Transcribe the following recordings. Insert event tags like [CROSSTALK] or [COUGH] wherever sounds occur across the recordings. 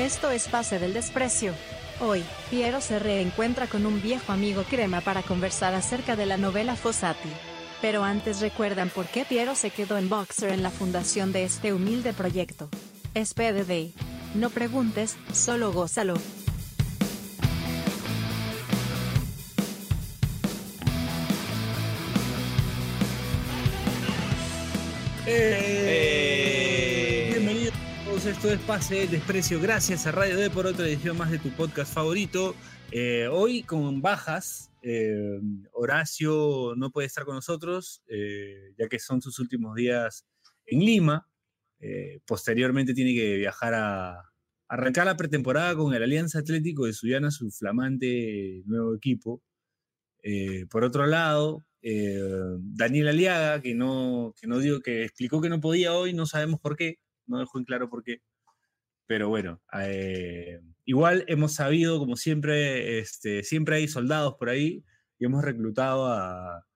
Esto es Pase del Desprecio. Hoy, Piero se reencuentra con un viejo amigo crema para conversar acerca de la novela Fossati. Pero antes recuerdan por qué Piero se quedó en Boxer en la fundación de este humilde proyecto. Es PDD. No preguntes, solo gózalo. ¡Eh! Esto es Pase del Desprecio. Gracias a Radio D por otra edición más de tu podcast favorito. Eh, hoy con bajas, eh, Horacio no puede estar con nosotros, eh, ya que son sus últimos días en Lima. Eh, posteriormente tiene que viajar a arrancar la pretemporada con el Alianza Atlético de Suyana, su flamante nuevo equipo. Eh, por otro lado, eh, Daniel Aliaga, que no, que no digo, que explicó que no podía hoy, no sabemos por qué, no dejó en claro por qué. Pero bueno, eh, igual hemos sabido, como siempre, este, siempre hay soldados por ahí y hemos reclutado a,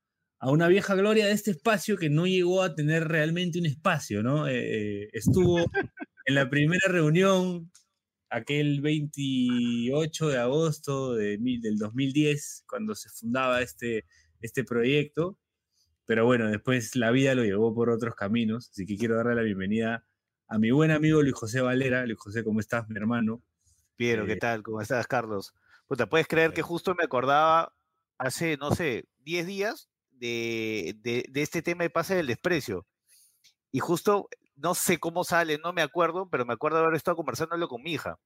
a una vieja gloria de este espacio que no llegó a tener realmente un espacio, ¿no? Eh, eh, estuvo [LAUGHS] en la primera reunión, aquel 28 de agosto de mil- del 2010, cuando se fundaba este, este proyecto, pero bueno, después la vida lo llevó por otros caminos, así que quiero darle la bienvenida a mi buen amigo Luis José Valera. Luis José, ¿cómo estás, mi hermano? Piero, Eh, ¿qué tal? ¿Cómo estás, Carlos? Puta, ¿puedes creer que justo me acordaba hace, no sé, 10 días de, de- de este tema de pase del desprecio? Y justo, no sé cómo sale, no me acuerdo, pero me acuerdo de haber estado conversándolo con mi hija.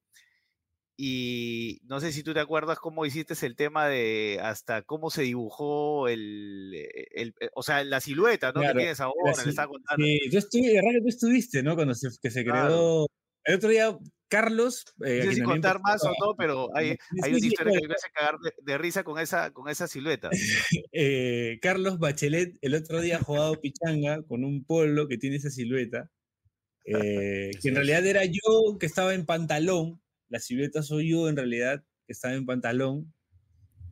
Y no sé si tú te acuerdas cómo hiciste el tema de hasta cómo se dibujó el, el- el- o sea, la silueta, ¿no? Claro, que tienes ahora, le estaba contando. Sí, yo estuve, de verdad que tú estuviste, ¿no? Cuando se, que se creó. Claro. El otro día, Carlos. eh, No sé si contar más o no, [LAUGHS] pero hay, Sí, hay una sí, historia que me hace cagar de, de risa con esa, con esa silueta. [LAUGHS] eh, Carlos Bachelet el otro día ha jugado pichanga con un polo que tiene esa silueta. [LAUGHS] eh, que en realidad era yo que estaba en pantalón. La silueta soy yo en realidad que estaba en pantalón.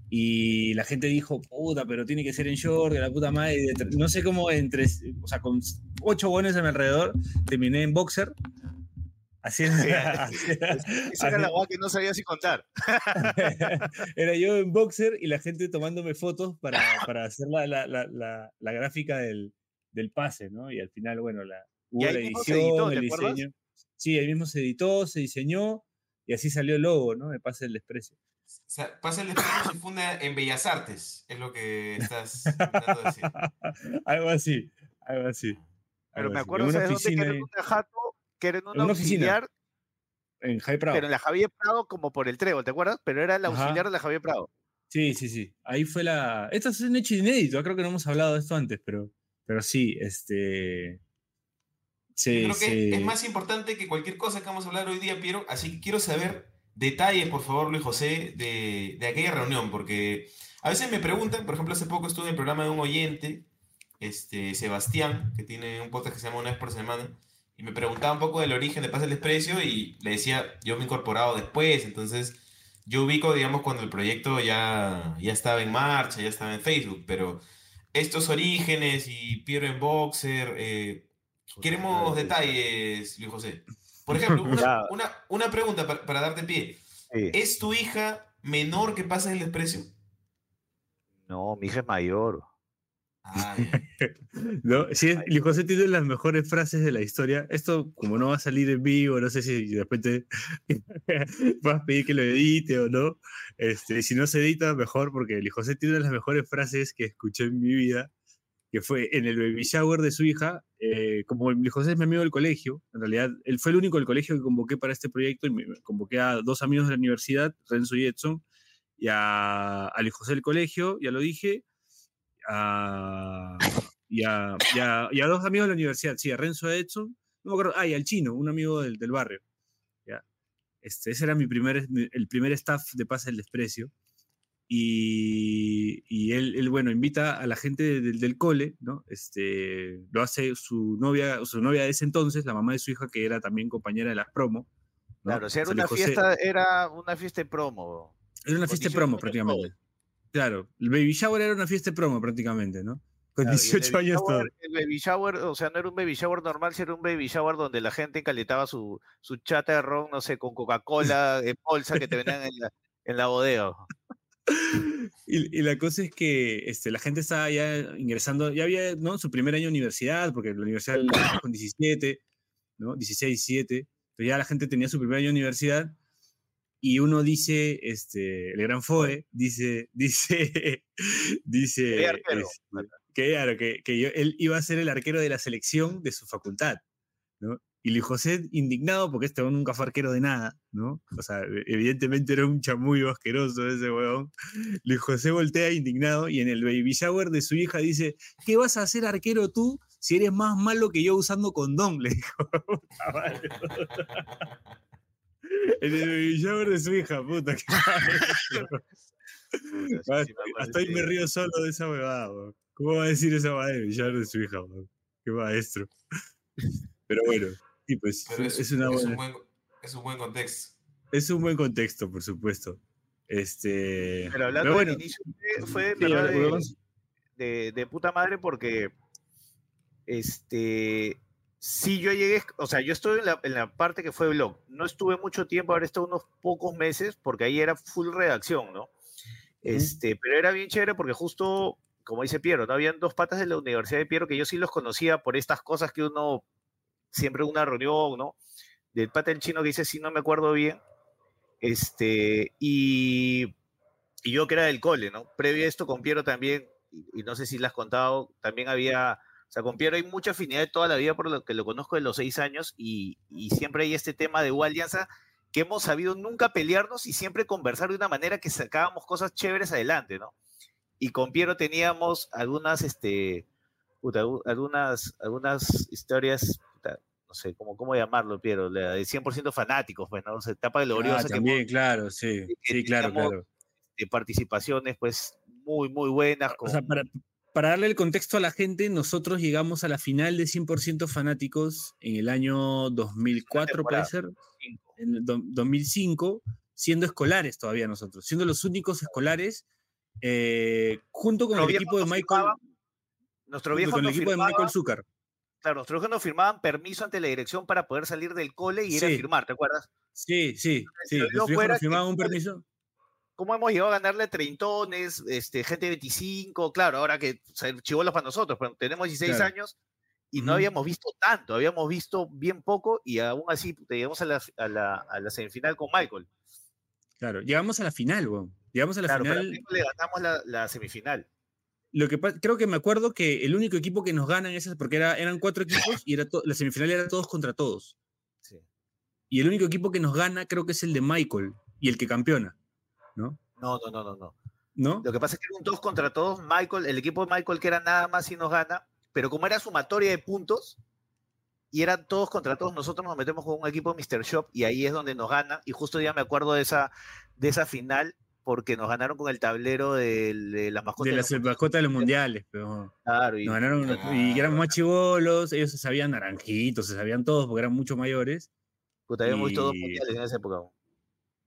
Y la gente dijo, puta, pero tiene que ser en short, de la puta madre. No sé cómo, entre, o sea, con ocho buenos a mi alrededor, terminé en boxer. Haciendo, [LAUGHS] [LAUGHS] Esa era la guay que no sabía si contar. [LAUGHS] Era yo en boxer y la gente tomándome fotos para, para hacer la, la, la, la, gráfica del, del pase, ¿no? Y al final, bueno, la, hubo la edición, editó, ¿te el acuerdas? diseño. Sí, ahí mismo se editó, se diseñó y así salió el logo, ¿no? De Pase del Desprecio. O sea, Pasa el Desprecio se funda en Bellas Artes, es lo que estás tratando de decir. [LAUGHS] algo así, algo así. Pero algo me acuerdo ¿sabes dónde? que oficina era una jato, que era en una, una oficina. auxiliar, en Jaime Prado. pero en la Javier Prado como por el trébol, ¿te acuerdas? Pero era la Ajá. auxiliar de la Javier Prado. Sí, sí, sí. Ahí fue la. Esto es un hecho inédito. Creo que no hemos hablado de esto antes, pero, pero sí, este. Se, Yo creo que se- es más importante que cualquier cosa que vamos a hablar hoy día, Piero. Así que quiero saber detalles, por favor, Luis José, de, de aquella reunión, porque a veces me preguntan, por ejemplo, hace poco estuve en el programa de un oyente, este, Sebastián, que tiene un podcast que se llama Una vez por semana, y me preguntaba un poco del origen de Pasa el Desprecio, y le decía, yo me he incorporado después, entonces yo ubico, digamos, cuando el proyecto ya, ya estaba en marcha, ya estaba en Facebook, pero estos orígenes y Piero en Boxer, eh, Queremos detalles, Luis José. Por ejemplo, una, una- una pregunta para, para darte pie. Sí. ¿Es tu hija menor que pasa el desprecio? No, mi hija es mayor. Ah. [LAUGHS] [LAUGHS] ¿no? Sí, es- Luis José tiene las mejores frases de la historia. Esto, como no va a salir en vivo, no sé si de repente [LAUGHS] vas a pedir que lo edite o no. Este, si no se edita, mejor, porque Luis José tiene las mejores frases que escuché en mi vida, que fue en el baby shower de su hija. Eh, como José es mi amigo del colegio, en realidad él fue el único del colegio que convoqué para este proyecto y me convoqué a dos amigos de la universidad, Renzo y Edson, y a, a Luis José del colegio, ya lo dije, a, y, a, y y a dos amigos de la universidad, sí, a Renzo Edson, no me acuerdo, ah, y al chino, un amigo del, del barrio. ¿ya? Este, ese era mi primer, el primer staff de Pasa el Desprecio. Y, y él, él, bueno, invita a la gente del, del cole, ¿no? Este, lo hace su novia, su novia de ese entonces, la mamá de su hija, que era también compañera de las promo. ¿no? Claro, o sea, era una José- fiesta, era una fiesta de promo. era una fiesta de promo prácticamente. Claro, el baby shower era una fiesta de promo prácticamente, ¿no? Con Claro, y el 18 baby años todo. shower- El baby shower, o sea, no era un baby shower normal, sino era un baby shower donde la gente encalentaba su, su chata de ron, no sé, con Coca-Cola en bolsa que te venían en la, en la bodega. Y, y la cosa es que este, la gente estaba ya ingresando, ya había ¿no? su primer año de universidad, porque la universidad con 17, ¿no? 16, 17. Entonces ya la gente tenía su primer año de universidad. Y uno dice, este, el gran Foe, dice, [LAUGHS] dice, dice, arquero. este, que, claro, que, que yo- él iba a ser el arquero de la selección de su facultad, ¿no? Y Luis José, indignado, porque este nunca fue arquero de nada, ¿no? O sea, e- evidentemente era un chamullo asqueroso ese huevón. Luis José voltea indignado y en el baby shower de su hija dice, ¿qué vas a hacer arquero tú si eres más malo que yo usando condón? [LAUGHS] Le dijo. Madre. en el baby shower de su hija, puta. qué me Hasta ahí me río solo de esa huevada. weón. ¿Cómo va a decir esa madre de shower de su hija? weón? Qué maestro. Pero bueno, sí, pues Pero es, es, una es buena- un buen, es un buen contexto. es un buen contexto, por supuesto. Este, Pero hablando bueno, del inicio, fue- sí, de, de- de puta madre porque este sí yo llegué, o sea, yo estuve en la, en la parte que fue blog. No estuve mucho tiempo, ahora estuve unos pocos meses porque ahí era full redacción, ¿no? Este, pero era bien chévere porque justo, como dice Piero, ¿no? Habían dos patas de la Universidad de Piero que yo sí los conocía por estas cosas que uno, siempre una reunión, ¿no? Del pata el chino que dice, sí, no me acuerdo bien. Este, y, y yo que era del cole, ¿no? Previo a esto con Piero también, y, no sé si lo has contado, también había, o sea, con Piero hay mucha afinidad de toda la vida por lo que lo conozco de los seis años y, y siempre hay este tema de Alianza que hemos sabido nunca pelearnos y siempre conversar de una manera que sacábamos cosas chéveres adelante, ¿no? Y con Piero teníamos algunas, este, algunas, algunas historias, no sé, ¿cómo, cómo llamarlo, Piero? La de 100% fanáticos, pues, ¿no? O sea, etapa Ah, gloriosa que hemos- también, claro, sí, que sí, claro, claro. de participaciones, pues, muy, muy buenas. O sea, para, para darle el contexto a la gente, nosotros llegamos a la final de 100% fanáticos en el año 2004, puede ser, en el do- 2005, siendo escolares todavía nosotros, siendo los únicos escolares, eh, junto con Nuestro el equipo de Michael, firmaba- Nuestro viejo con el equipo de Michael Zucker. Claro, nuestros viejos nos firmaban permiso ante la dirección para poder salir del cole y ir a firmar, ¿te acuerdas? Sí, sí, sí. Los viejos fuera nos que firmaban un permiso. ¿Cómo hemos llegado a ganarle treintones, este, gente de 25? Claro, ahora que o sea, chibolos para nosotros, pero tenemos 16 Claro. años y no habíamos visto tanto, habíamos visto bien poco y aún así llegamos a la, a la, a la semifinal con Michael. Claro, llegamos a la final, weón. Llegamos a la Claro, final. Le ganamos la, la semifinal. Lo que creo que me acuerdo que el único equipo que nos gana en esas, porque era, eran cuatro equipos y era la semifinal era todos contra todos. Sí. Y el único equipo que nos gana creo que es el de Michael y el que campeona, ¿no? No, no, no, no, no. ¿No? Lo que pasa es que era un todos contra todos. Michael, el equipo de Michael que era nada más y nos gana, pero como era sumatoria de puntos y eran todos contra todos, nosotros nos metemos con un equipo de Mr. Shop y ahí es donde nos gana. Y justo ya me acuerdo de esa, de esa final porque nos ganaron con el tablero del- de, las mascotas. De de las los- mascotas de los mundiales, pero Claro, y nos ganaron y éramos más chivolos, ellos se sabían naranjitos, se sabían todos porque eran mucho mayores. puta, habíamos visto dos y- mundiales en esa época.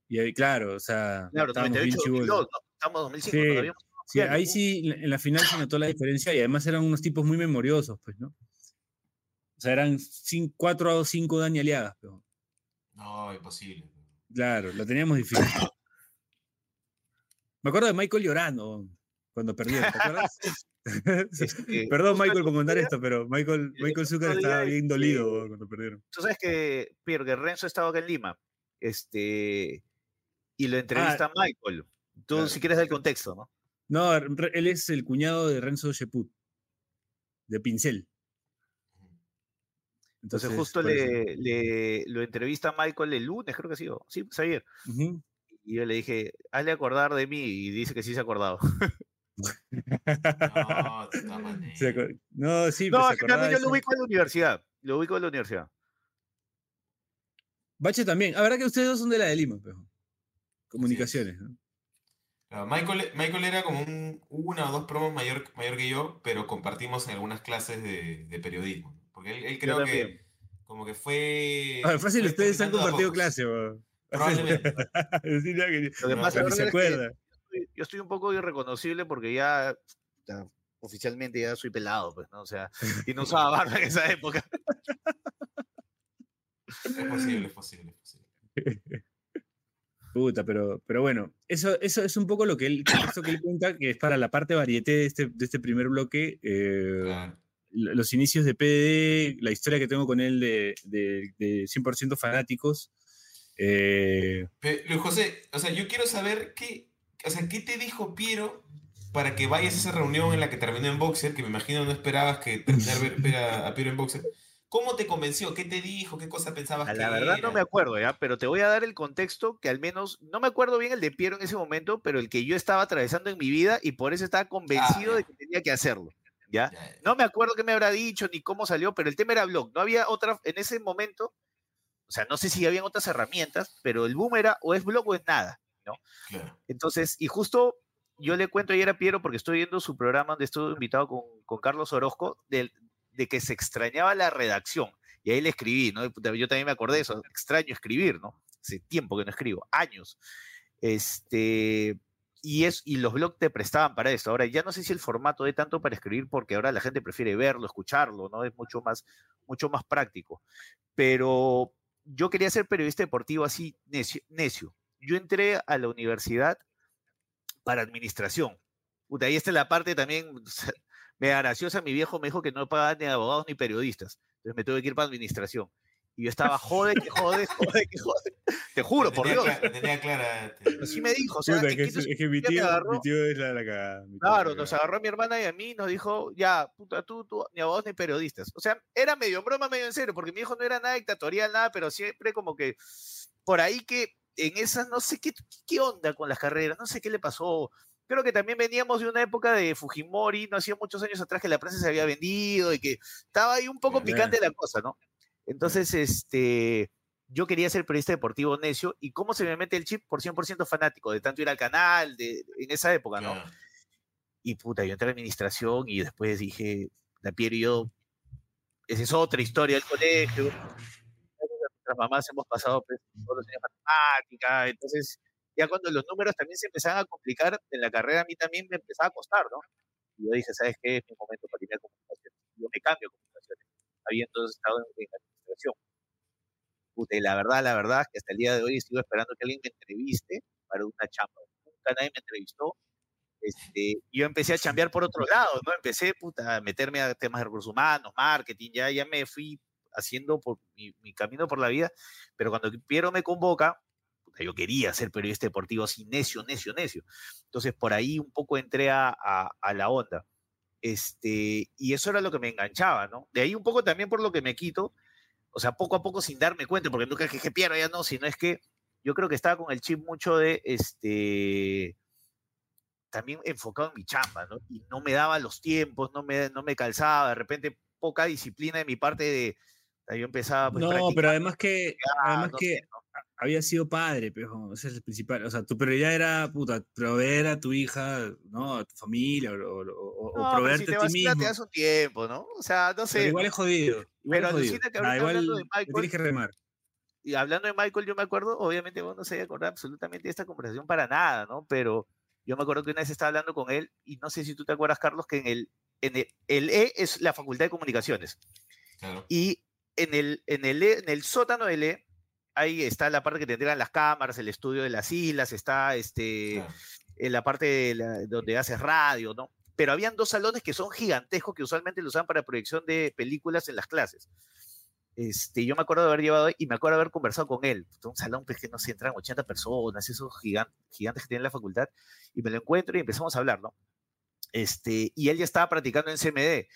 Y ahí, claro, o sea, Claro, estábamos bien 98, chivolos. 2002, no, estamos en 2005, Sí. todavía Sí, ahí sí, en la final se notó la diferencia y además eran unos tipos muy memoriosos, pues, ¿no? O sea, eran cin- cuatro o cinco Dani aliadas, pero No, imposible. claro, lo teníamos difícil. Me acuerdo de Michael llorando cuando perdieron, ¿te acuerdas? [LAUGHS] [LAUGHS] Este, Perdón, Michael, por contar esto, pero Michael, el Michael Zucker estaba bien dolido cuando perdieron. tú sabes que, Pierre, que Renzo estaba acá en Lima, este, y lo entrevista a Michael. Tú, Ah, claro. si quieres, dar el contexto, ¿no? No, él es el cuñado de Renzo Sheput, de Pincel. Entonces, Entonces, justo le, le- lo entrevista a Michael el lunes, creo que sí, o- sí, pues ayer. Ujú. Y yo le dije, hazle acordar de mí, y dice que sí se ha acordado. No, de [LAUGHS] no, sí, no, pues se es que acordaba también de yo lo ubico en la universidad. Lo ubico en la universidad. Bache también. La verdad que ustedes dos son de la de Lima, pero. Comunicaciones, ¿no? Claro, Michael, Michael era como un, una o dos promos mayor, mayor que yo, pero compartimos en algunas clases de, de periodismo. Porque él, él creo que como que fue... Ah, fácil, fue ustedes han a compartido clase, weón. Probablemente. [LAUGHS] Que- Lo que No, pasa que ni ahora se es que acuerda. yo estoy un poco irreconocible porque ya, ya oficialmente ya soy pelado, pues, ¿no? O sea, y no usaba barba en esa época. Es posible, es posible, es posible. [LAUGHS] Puta, pero, pero bueno, eso, eso es un poco lo que él, esto que él cuenta, que es para la parte varieté de este, de este primer bloque. eh, Claro. los inicios de PDD, la historia que tengo con él de, de, de 100% fanáticos. Eh, Luis José, o sea, yo quiero saber qué, o sea, qué te dijo Piero para que vayas a esa reunión en la que terminó en Boxer, que me imagino no esperabas que terminar ver, [LAUGHS] ver a, a Piero en Boxer. ¿Cómo te convenció? ¿Qué te dijo? ¿Qué cosa pensabas A que La verdad no era? me acuerdo ya, pero te voy a dar el contexto que al menos, no me acuerdo bien el de Piero en ese momento, pero el que yo estaba atravesando en mi vida y por eso estaba convencido ya. de que tenía que hacerlo. ya. No me acuerdo qué me habrá dicho ni cómo salió, pero el tema era blog. No había otra, en ese momento, o sea, no sé si habían otras herramientas, pero el boom era o es blog o es nada. Claro. Entonces, y justo yo le cuento ayer a Piero, porque estoy viendo su programa donde estuve invitado con, con Carlos Orozco, del- de, que se extrañaba la redacción. Y ahí le escribí, ¿no? Yo también me acordé de eso, extraño escribir, ¿no? Hace tiempo que no escribo, años. Este, y, es, y los blogs te prestaban para eso. Ahora, ya no sé si el formato de tanto para escribir, porque ahora la gente prefiere verlo, escucharlo, ¿no? Es mucho más, mucho más práctico. Pero yo quería ser periodista deportivo así necio. necio. Yo entré a la universidad para administración. Puta, ahí está la parte también me graciosa. Mi viejo me dijo que no pagaban ni abogados ni periodistas. Entonces me tuve que ir para administración. Y yo estaba, jode, que jode, [LAUGHS] jode, que jode. Te juro, por Dios. clara- tenía clara. te- Así me dijo. O sea, puta, ¿en que qué es, que mi tío, agarró. mi tío es la, la cagada. Claro, nos agarró a mi hermana y a mí, nos dijo, ya, puta, tú, tú, ni abogados ni periodistas. O sea, era medio en broma, medio en serio, porque mi hijo no era nada dictatorial, nada, pero siempre como que por ahí que en esas, no sé qué, qué onda con las carreras, no sé qué le pasó. Creo que también veníamos de una época de Fujimori, no hacía muchos años atrás que la prensa se había vendido y que estaba ahí un poco picante la cosa, ¿no? Entonces, este, yo quería ser periodista deportivo necio y cómo se me mete el chip por 100% fanático, de tanto ir al canal, de, en esa época, ¿no? Claro. Y puta, yo entré a administración y después dije, la Piero y yo, esa es otra historia del colegio. Nuestras mamás hemos pasado pues, todos los años matemática, entonces ya cuando los números también se empezaban a complicar en la carrera, a mí también me empezaba a costar, ¿no? Y yo dije, ¿sabes qué? Es mi momento para irme a comunicaciones. Yo me cambio a comunicaciones, habiendo estado en, en Puta, y la verdad, la verdad, que hasta el día de hoy sigo esperando que alguien me entreviste para una chamba. Nunca nadie me entrevistó este, yo empecé a chambear por otro lado, ¿no? Empecé puta, a meterme a temas de recursos humanos, marketing, ya, ya me fui haciendo por mi, mi camino por la vida, pero cuando Piero me convoca, puta, yo quería ser periodista deportivo así, necio, necio, necio. Entonces por ahí un poco entré a, a, a la onda. Este, y eso era lo que me enganchaba, ¿no? De ahí un poco también por lo que me quito, o sea, poco a poco sin darme cuenta, porque nunca es que, que ya no, sino es que yo creo que estaba con el chip mucho de, este, también enfocado en mi chamba, ¿no? Y no me daba los tiempos, no me, no me calzaba, de repente poca disciplina de mi parte de, yo empezaba pues No, pero además que, ah, además no que sé, ¿no? Había sido padre, pero ese es el principal. O sea, tu prioridad era, puta, proveer a tu hija, ¿no? A tu familia, o, o- No, pero si proveerte te a ti mismo. te das un tiempo, ¿no? O sea, no Pero sé. igual ¿no? es jodido. Igual Pero es jodido. que Ah, ahorita igual hablando de Michael, tienes que remar. y hablando de Michael, yo me acuerdo, obviamente vos no se acordar absolutamente de esta conversación para nada, ¿no? Pero yo me acuerdo que una vez estaba hablando con él, y no sé si tú te acuerdas, Carlos, que en el, en el, el E es la Facultad de Comunicaciones, Claro. y en el, en el, E- en el sótano del E, ahí está la parte que tendrán las cámaras, el estudio de las islas, está este, en la parte de la- donde haces radio, ¿no? Pero habían dos salones que son gigantescos que usualmente lo usan para proyección de películas en las clases. Este, yo me acuerdo de haber llevado y me acuerdo de haber conversado con él. Un salón pues, que no sé, entran 80 personas, esos gigan- gigantes que tienen la facultad, y me lo encuentro y empezamos a hablar, ¿no? Este, y él ya estaba practicando en CMD.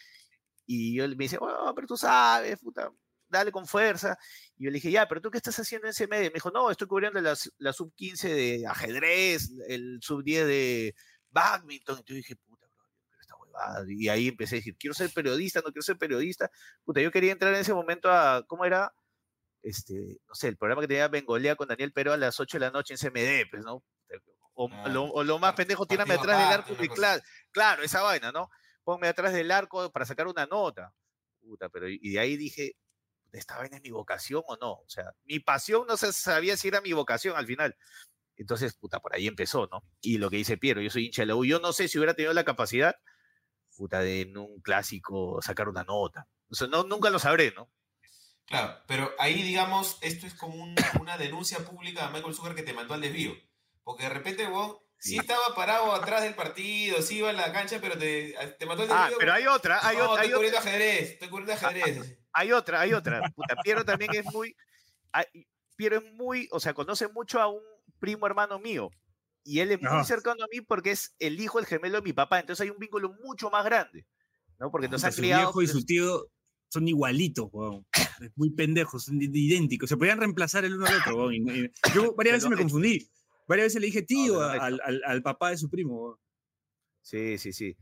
Y yo le- me dice, oh, pero tú sabes, puta, dale con fuerza. Y yo le dije, ya, pero tú qué estás haciendo en CMD? Me dijo, no, estoy cubriendo la, la sub 15 de ajedrez, el sub 10 de badminton. Y yo dije, puta, bro, yo quiero esta huevada. Y ahí empecé a decir, quiero ser periodista, no quiero ser periodista. Puta, yo quería entrar en ese momento a, ¿cómo era? Este, no sé, el programa que tenía Bengolea con Daniel Pero a las 8 de la noche en CMD, pues, ¿no? O, Ah, lo, o lo más part- pendejo, tírame atrás del arco cosa clase. Claro, esa vaina, ¿no? Ponme atrás del arco para sacar una nota. Puta, pero y de ahí dije, ¿esta vaina es mi vocación o no? O sea, mi pasión no se sabía si era mi vocación al final. Entonces, puta, por ahí empezó, ¿no? Y lo que dice Piero, yo soy hincha de la U. Yo no sé si hubiera tenido la capacidad, puta, de en un clásico sacar una nota. O sea, no, nunca lo sabré, ¿no? Claro, pero ahí, digamos, esto es como un- una denuncia pública a Michael Zucker que te mandó al desvío. Porque de repente, vos, sí estaba parado atrás del partido, sí iba a la cancha, pero te, te mandó al Ah, desvío. pero hay otra, hay no, otra, hay estoy otra, cubriendo ajedrez, estoy cubriendo ajedrez. Hay otra, hay otra. Puta, Piero también es muy, hay- Piero es muy, o sea, conoce mucho a un primo hermano mío. Y él es muy Ajá. cercano a mí porque es el hijo, el gemelo de mi papá. Entonces hay un vínculo mucho más grande, ¿no? Porque nos han su criado. viejo y su tío son igualitos, weón. Es Muy pendejos, son idénticos. Se podían reemplazar el uno al otro, weón. y- y- Yo [LAUGHS] varias veces me confundí. Varias veces le dije tío a- al, al- al papá de su primo. Sí, sí, sí.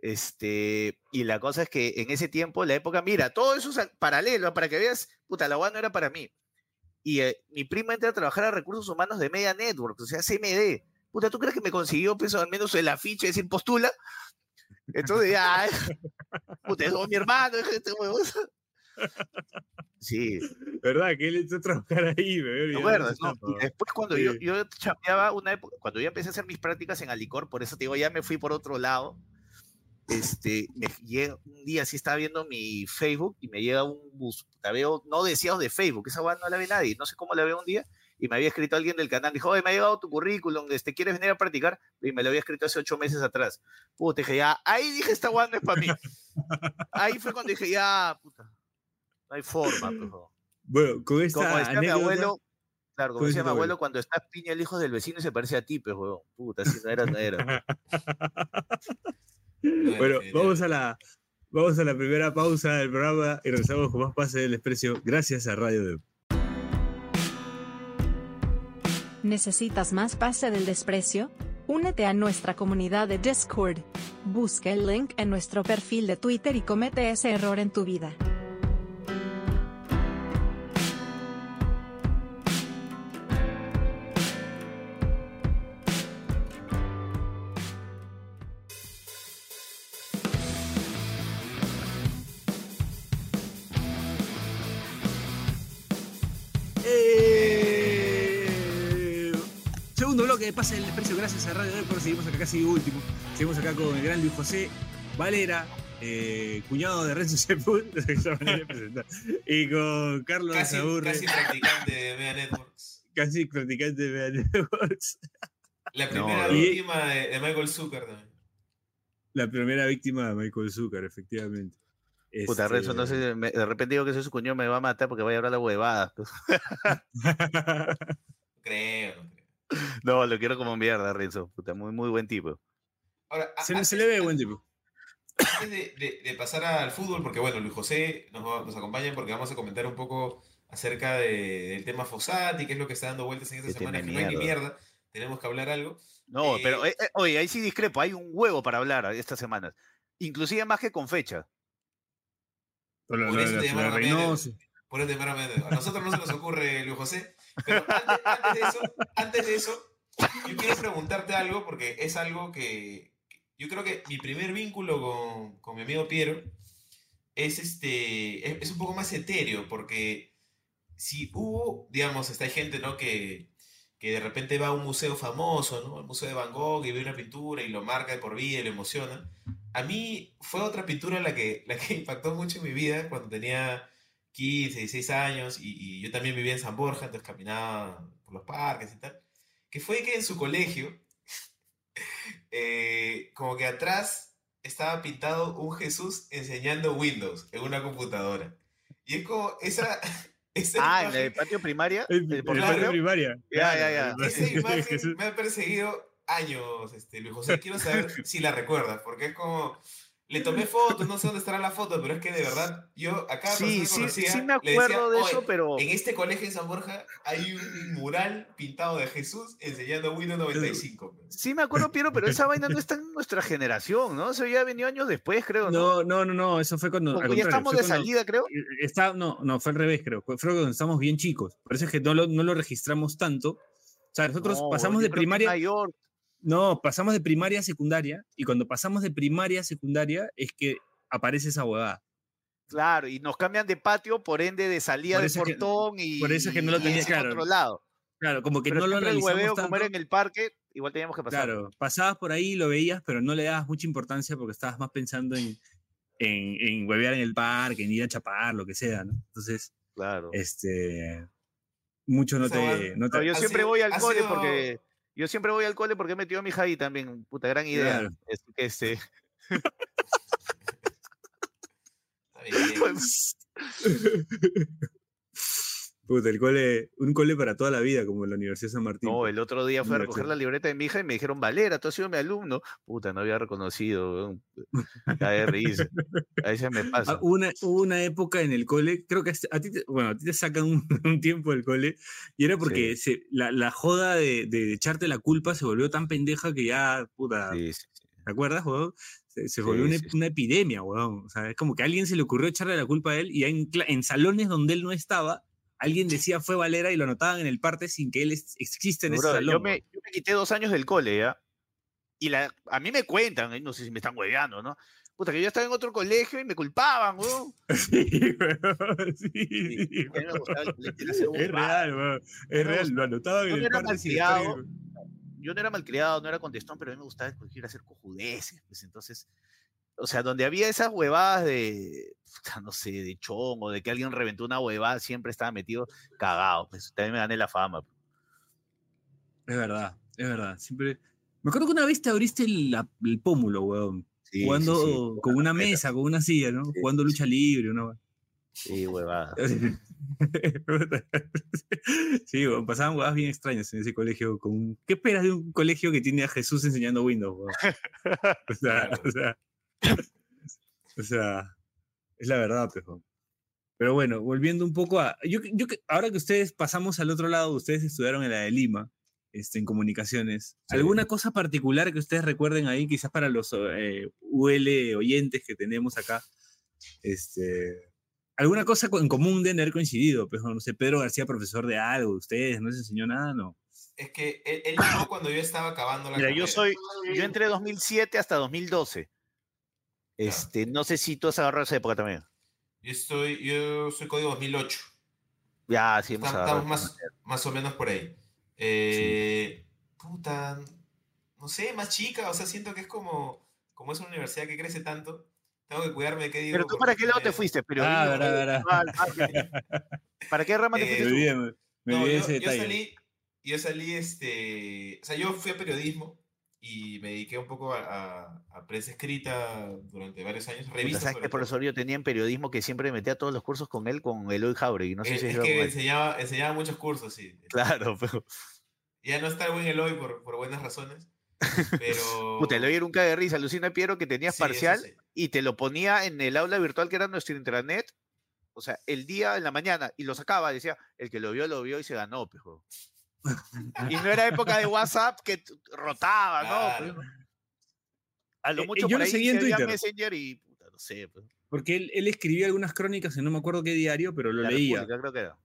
Este, y la cosa es que en ese tiempo, la época, mira, todo eso es al- paralelo, para que veas, puta, la UA no era para mí. Y eh, mi prima entra a trabajar a recursos humanos de Media Network, o sea, CMD. Puta, ¿tú crees que me consiguió, pues, al menos el afiche, decir postula? Entonces, ya, puta, es mi hermano, es este huevón. Sí, ¿Verdad? Que él entró a trabajar ahí, esa no? weón. después cuando yo, Sí. yo chambeaba una época, cuando yo empecé a hacer mis prácticas en Alicor, por eso te digo, ya me fui por otro lado, este, me llega, un día sí estaba viendo mi Facebook y me llega un bus, la veo, no deseados de Facebook, esa weá no la ve nadie, no sé cómo la veo un día, y me había escrito alguien del canal, dijo, oye, me ha llegado tu currículum, este, ¿quieres venir a practicar? Y me lo había escrito hace ocho meses atrás. Puta, dije, ya, ahí dije, esta weá no es para mí. Ahí fue cuando dije, ya, puta, no hay forma, weón. Bueno, con esta Como decía mi abuelo, claro, como ¿Cómo decía mi abuelo, abuelo? cuando estás piña el hijo del vecino y se parece a ti, pues, huevón. Puta, si no era, no era. [LAUGHS] Bueno, vamos a la vamos a la primera pausa del programa y regresamos con más Pase del Desprecio gracias a Radio Dep. ¿Necesitas más pase del desprecio? Únete a nuestra comunidad de Discord. Busca el link en nuestro perfil de Twitter y comete ese error en tu vida. Bloque de Pase del Desprecio gracias a Radio Dep. Ahora seguimos acá casi último. Seguimos acá con el gran Luis José Valera, eh, cuñado de Renzo Sepul, de esa manera de presentar, y con Carlos Casi, Aburre, casi practicante de Media Networks. casi practicante de Media Networks. La No, primera y- víctima de, de Michael Zucker también. La primera víctima de Michael Zucker, efectivamente. Puta, Este, Renzo, no sé, me- de repente digo que soy su cuñado, me va a matar porque vaya a hablar la huevada. [LAUGHS] Creo, [LAUGHS] no lo quiero como mierda, Renzo. Puta, muy, muy buen tipo. Ahora, se, le- se antes- le ve buen tipo. Antes de, de- de pasar al fútbol, porque bueno, Luis José nos, va- nos acompaña porque vamos a comentar un poco acerca de- del tema Fossati, que es lo que está dando vueltas en esta Qué semana, que tema no hay ni mierda. tenemos que hablar algo. No, Eh, pero, eh, eh, oye, ahí sí discrepo. Hay un huevo para hablar estas semanas. Inclusive más que con fecha. Por lo- Por lo- eso lo- te lo llamaron a. Por eso te llamaron a nosotros no se nos ocurre, Luis José. Pero antes, antes de eso, antes de eso, yo quiero preguntarte algo, porque es algo que que yo creo que mi primer vínculo con, con mi amigo Piero es, este, es, es un poco más etéreo, porque si hubo, digamos, está hay gente, ¿no? Que, que de repente va a un museo famoso, ¿no? El Museo de Van Gogh y ve una pintura y lo marca de por vida y lo emociona. A mí fue otra pintura la que, la que [LAUGHS] impactó mucho en mi vida cuando tenía 15, 16 años y, y yo también vivía en San Borja, entonces caminaba por los parques y tal. Que fue que en su colegio, [LAUGHS] eh, como que atrás estaba pintado un Jesús enseñando Windows en una computadora. Y es como esa... [LAUGHS] esa Ah, en imagen- el patio primaria. El, el el patio primaria. Ya, ya, ya. esa [LAUGHS] imagen me ha perseguido años, este, Luis José. Quiero saber si la recuerdas, porque es como. Le tomé fotos, no sé dónde estará la foto, pero es que de verdad, yo a cada Sí, sí, conocía, sí me decía, acuerdo de "Oye, eso, pero. En este colegio en San Borja hay un mural pintado de Jesús enseñando Windows 95. Sí me acuerdo, Piero, pero esa vaina no está en nuestra generación, ¿no? Eso ya venido años después, creo, ¿no? No, no, no, no, eso fue cuando. ya estamos de cuando- salida, creo. Está, no, no, fue al revés, creo. Fue, cuando estábamos bien chicos. Por eso es que no lo, no lo registramos tanto. O sea, nosotros No, pasamos de primaria. No, pasamos de primaria a secundaria. Y cuando pasamos de primaria a secundaria es que aparece esa huevada. Claro, y nos cambian de patio, por ende de salida Por de eso es que- portón y, por eso es que no lo y tenía claro. otro lado. Claro, como que Pero no lo siempre el analizamos hueveo, tanto. como era en el parque, igual teníamos que pasar. Claro, pasabas por ahí, lo veías, pero no le dabas mucha importancia porque estabas más pensando en, en, en huevear en el parque, en ir a chapar, lo que sea, ¿no? Entonces, Claro. este, mucho no O sea, te... No te yo siempre sido- voy al cole sido- porque yo siempre voy al cole porque he metido a mi hija ahí también, puta gran idea. Claro. Es [LAUGHS] este, bien. [LAUGHS] Puta, el cole, un cole para toda la vida, como la Universidad de San Martín. no, pues. el otro día fui a recoger la libreta de mi hija y me dijeron, Valera, tú has sido mi alumno. Puta, no había reconocido. de risa. A veces me [LAUGHS] Ah, pasa. hubo una, hubo una época en el cole, creo que a ti te, bueno, a ti te sacan un, [LAUGHS] un tiempo del cole, y era porque se, la, la joda de, de echarte la culpa se volvió tan pendeja que ya, puta, Sí, sí, sí. ¿te acuerdas, weón? Se, volvió una, una epidemia, weón. O sea, es como que a alguien se le ocurrió echarle la culpa a él y en, en salones donde él no estaba, alguien decía fue Valera y lo anotaban en el parte sin que él exista en ese salón. yo, me, yo me quité dos años del cole, ¿ya? Y la, a mí me cuentan, no sé si me están hueveando, ¿no? Puta, que yo estaba en otro colegio y me culpaban, weón. [LAUGHS] Sí, weón, sí, sí, me gustaba el colegio, Es real, weón. Es real, lo anotaban en yo el no era parte yo no era malcriado, no era contestón, pero a mí me gustaba el colegio ir a hacer cojudeces, pues entonces, o sea, donde había esas huevadas de, no sé, de chongo, de que alguien reventó una huevada, siempre estaba metido cagado, pues también me gané la fama. Es verdad, es verdad. Siempre. Me acuerdo que una vez te abriste el, el pómulo, weón. Sí, jugando sí, con una mesa, con una silla, ¿no? Jugando lucha libre, ¿no? Sí, huevada. [LAUGHS] sí, weón, pasaban huevadas bien extrañas en ese colegio. Con... ¿Qué esperas de un colegio que tiene a Jesús enseñando Windows? weón? [LAUGHS] O sea, o sea, [LAUGHS] o sea, es la verdad, pejo. Pero bueno, volviendo un poco a. Yo, yo, que- ahora que ustedes pasamos al otro lado, ustedes estudiaron en la de Lima, este, en comunicaciones. Sí. ¿Alguna cosa particular que ustedes recuerden ahí, quizás para los eh, UL oyentes que tenemos acá? Este, ¿Alguna cosa co- en común de haber coincidido? Pues, no sé, Pedro García, profesor de algo, ¿ustedes no les enseñó nada? No. Es que él, él llegó cuando yo estaba acabando la Mira, yo carrera. soy, yo entré 2007 hasta 2012. Este, no sé si tú has agarrado esa época también. Yo, estoy, yo soy código 2008. Ya, sí, hemos Estamos, más, más o menos por ahí. Eh, Puta, no sé, más chica, o sea, siento que es como, como es una universidad que crece tanto, tengo que cuidarme de qué digo. Pero tú, ¿para qué lado te fuiste? Pero Ah, verdad, verdad. ¿Para qué rama te Eh, fuiste me, me No, yo, ese yo detalle. salí, yo salí, este, o sea, yo fui a periodismo y me dediqué un poco a, a- a prensa escrita durante varios años, revistas. ¿Sabes qué profesor yo tenía en periodismo que siempre metía todos los cursos con él, con Eloy Jauregui? No sé Eh, si es que enseñaba, enseñaba muchos cursos, sí. [LAUGHS] Claro, pero. Ya no está el buen Eloy por, por buenas razones, [LAUGHS] pero... Puta, Eloy era un cague de risa. Lucina Piero que tenías Sí, parcial sí. y te lo ponía en el aula virtual que era nuestro intranet. O sea, el día en la mañana y lo sacaba, decía, el que lo vio, lo vio y se ganó, pejo. Y no era época de WhatsApp que rotaba, Claro. ¿no? A lo Eh, mucho yo por ahí seguí en Twitter. Messenger y puta, no sé, pues. Porque él, él escribía algunas crónicas en no me acuerdo qué diario, pero lo La leía. República, creo que era.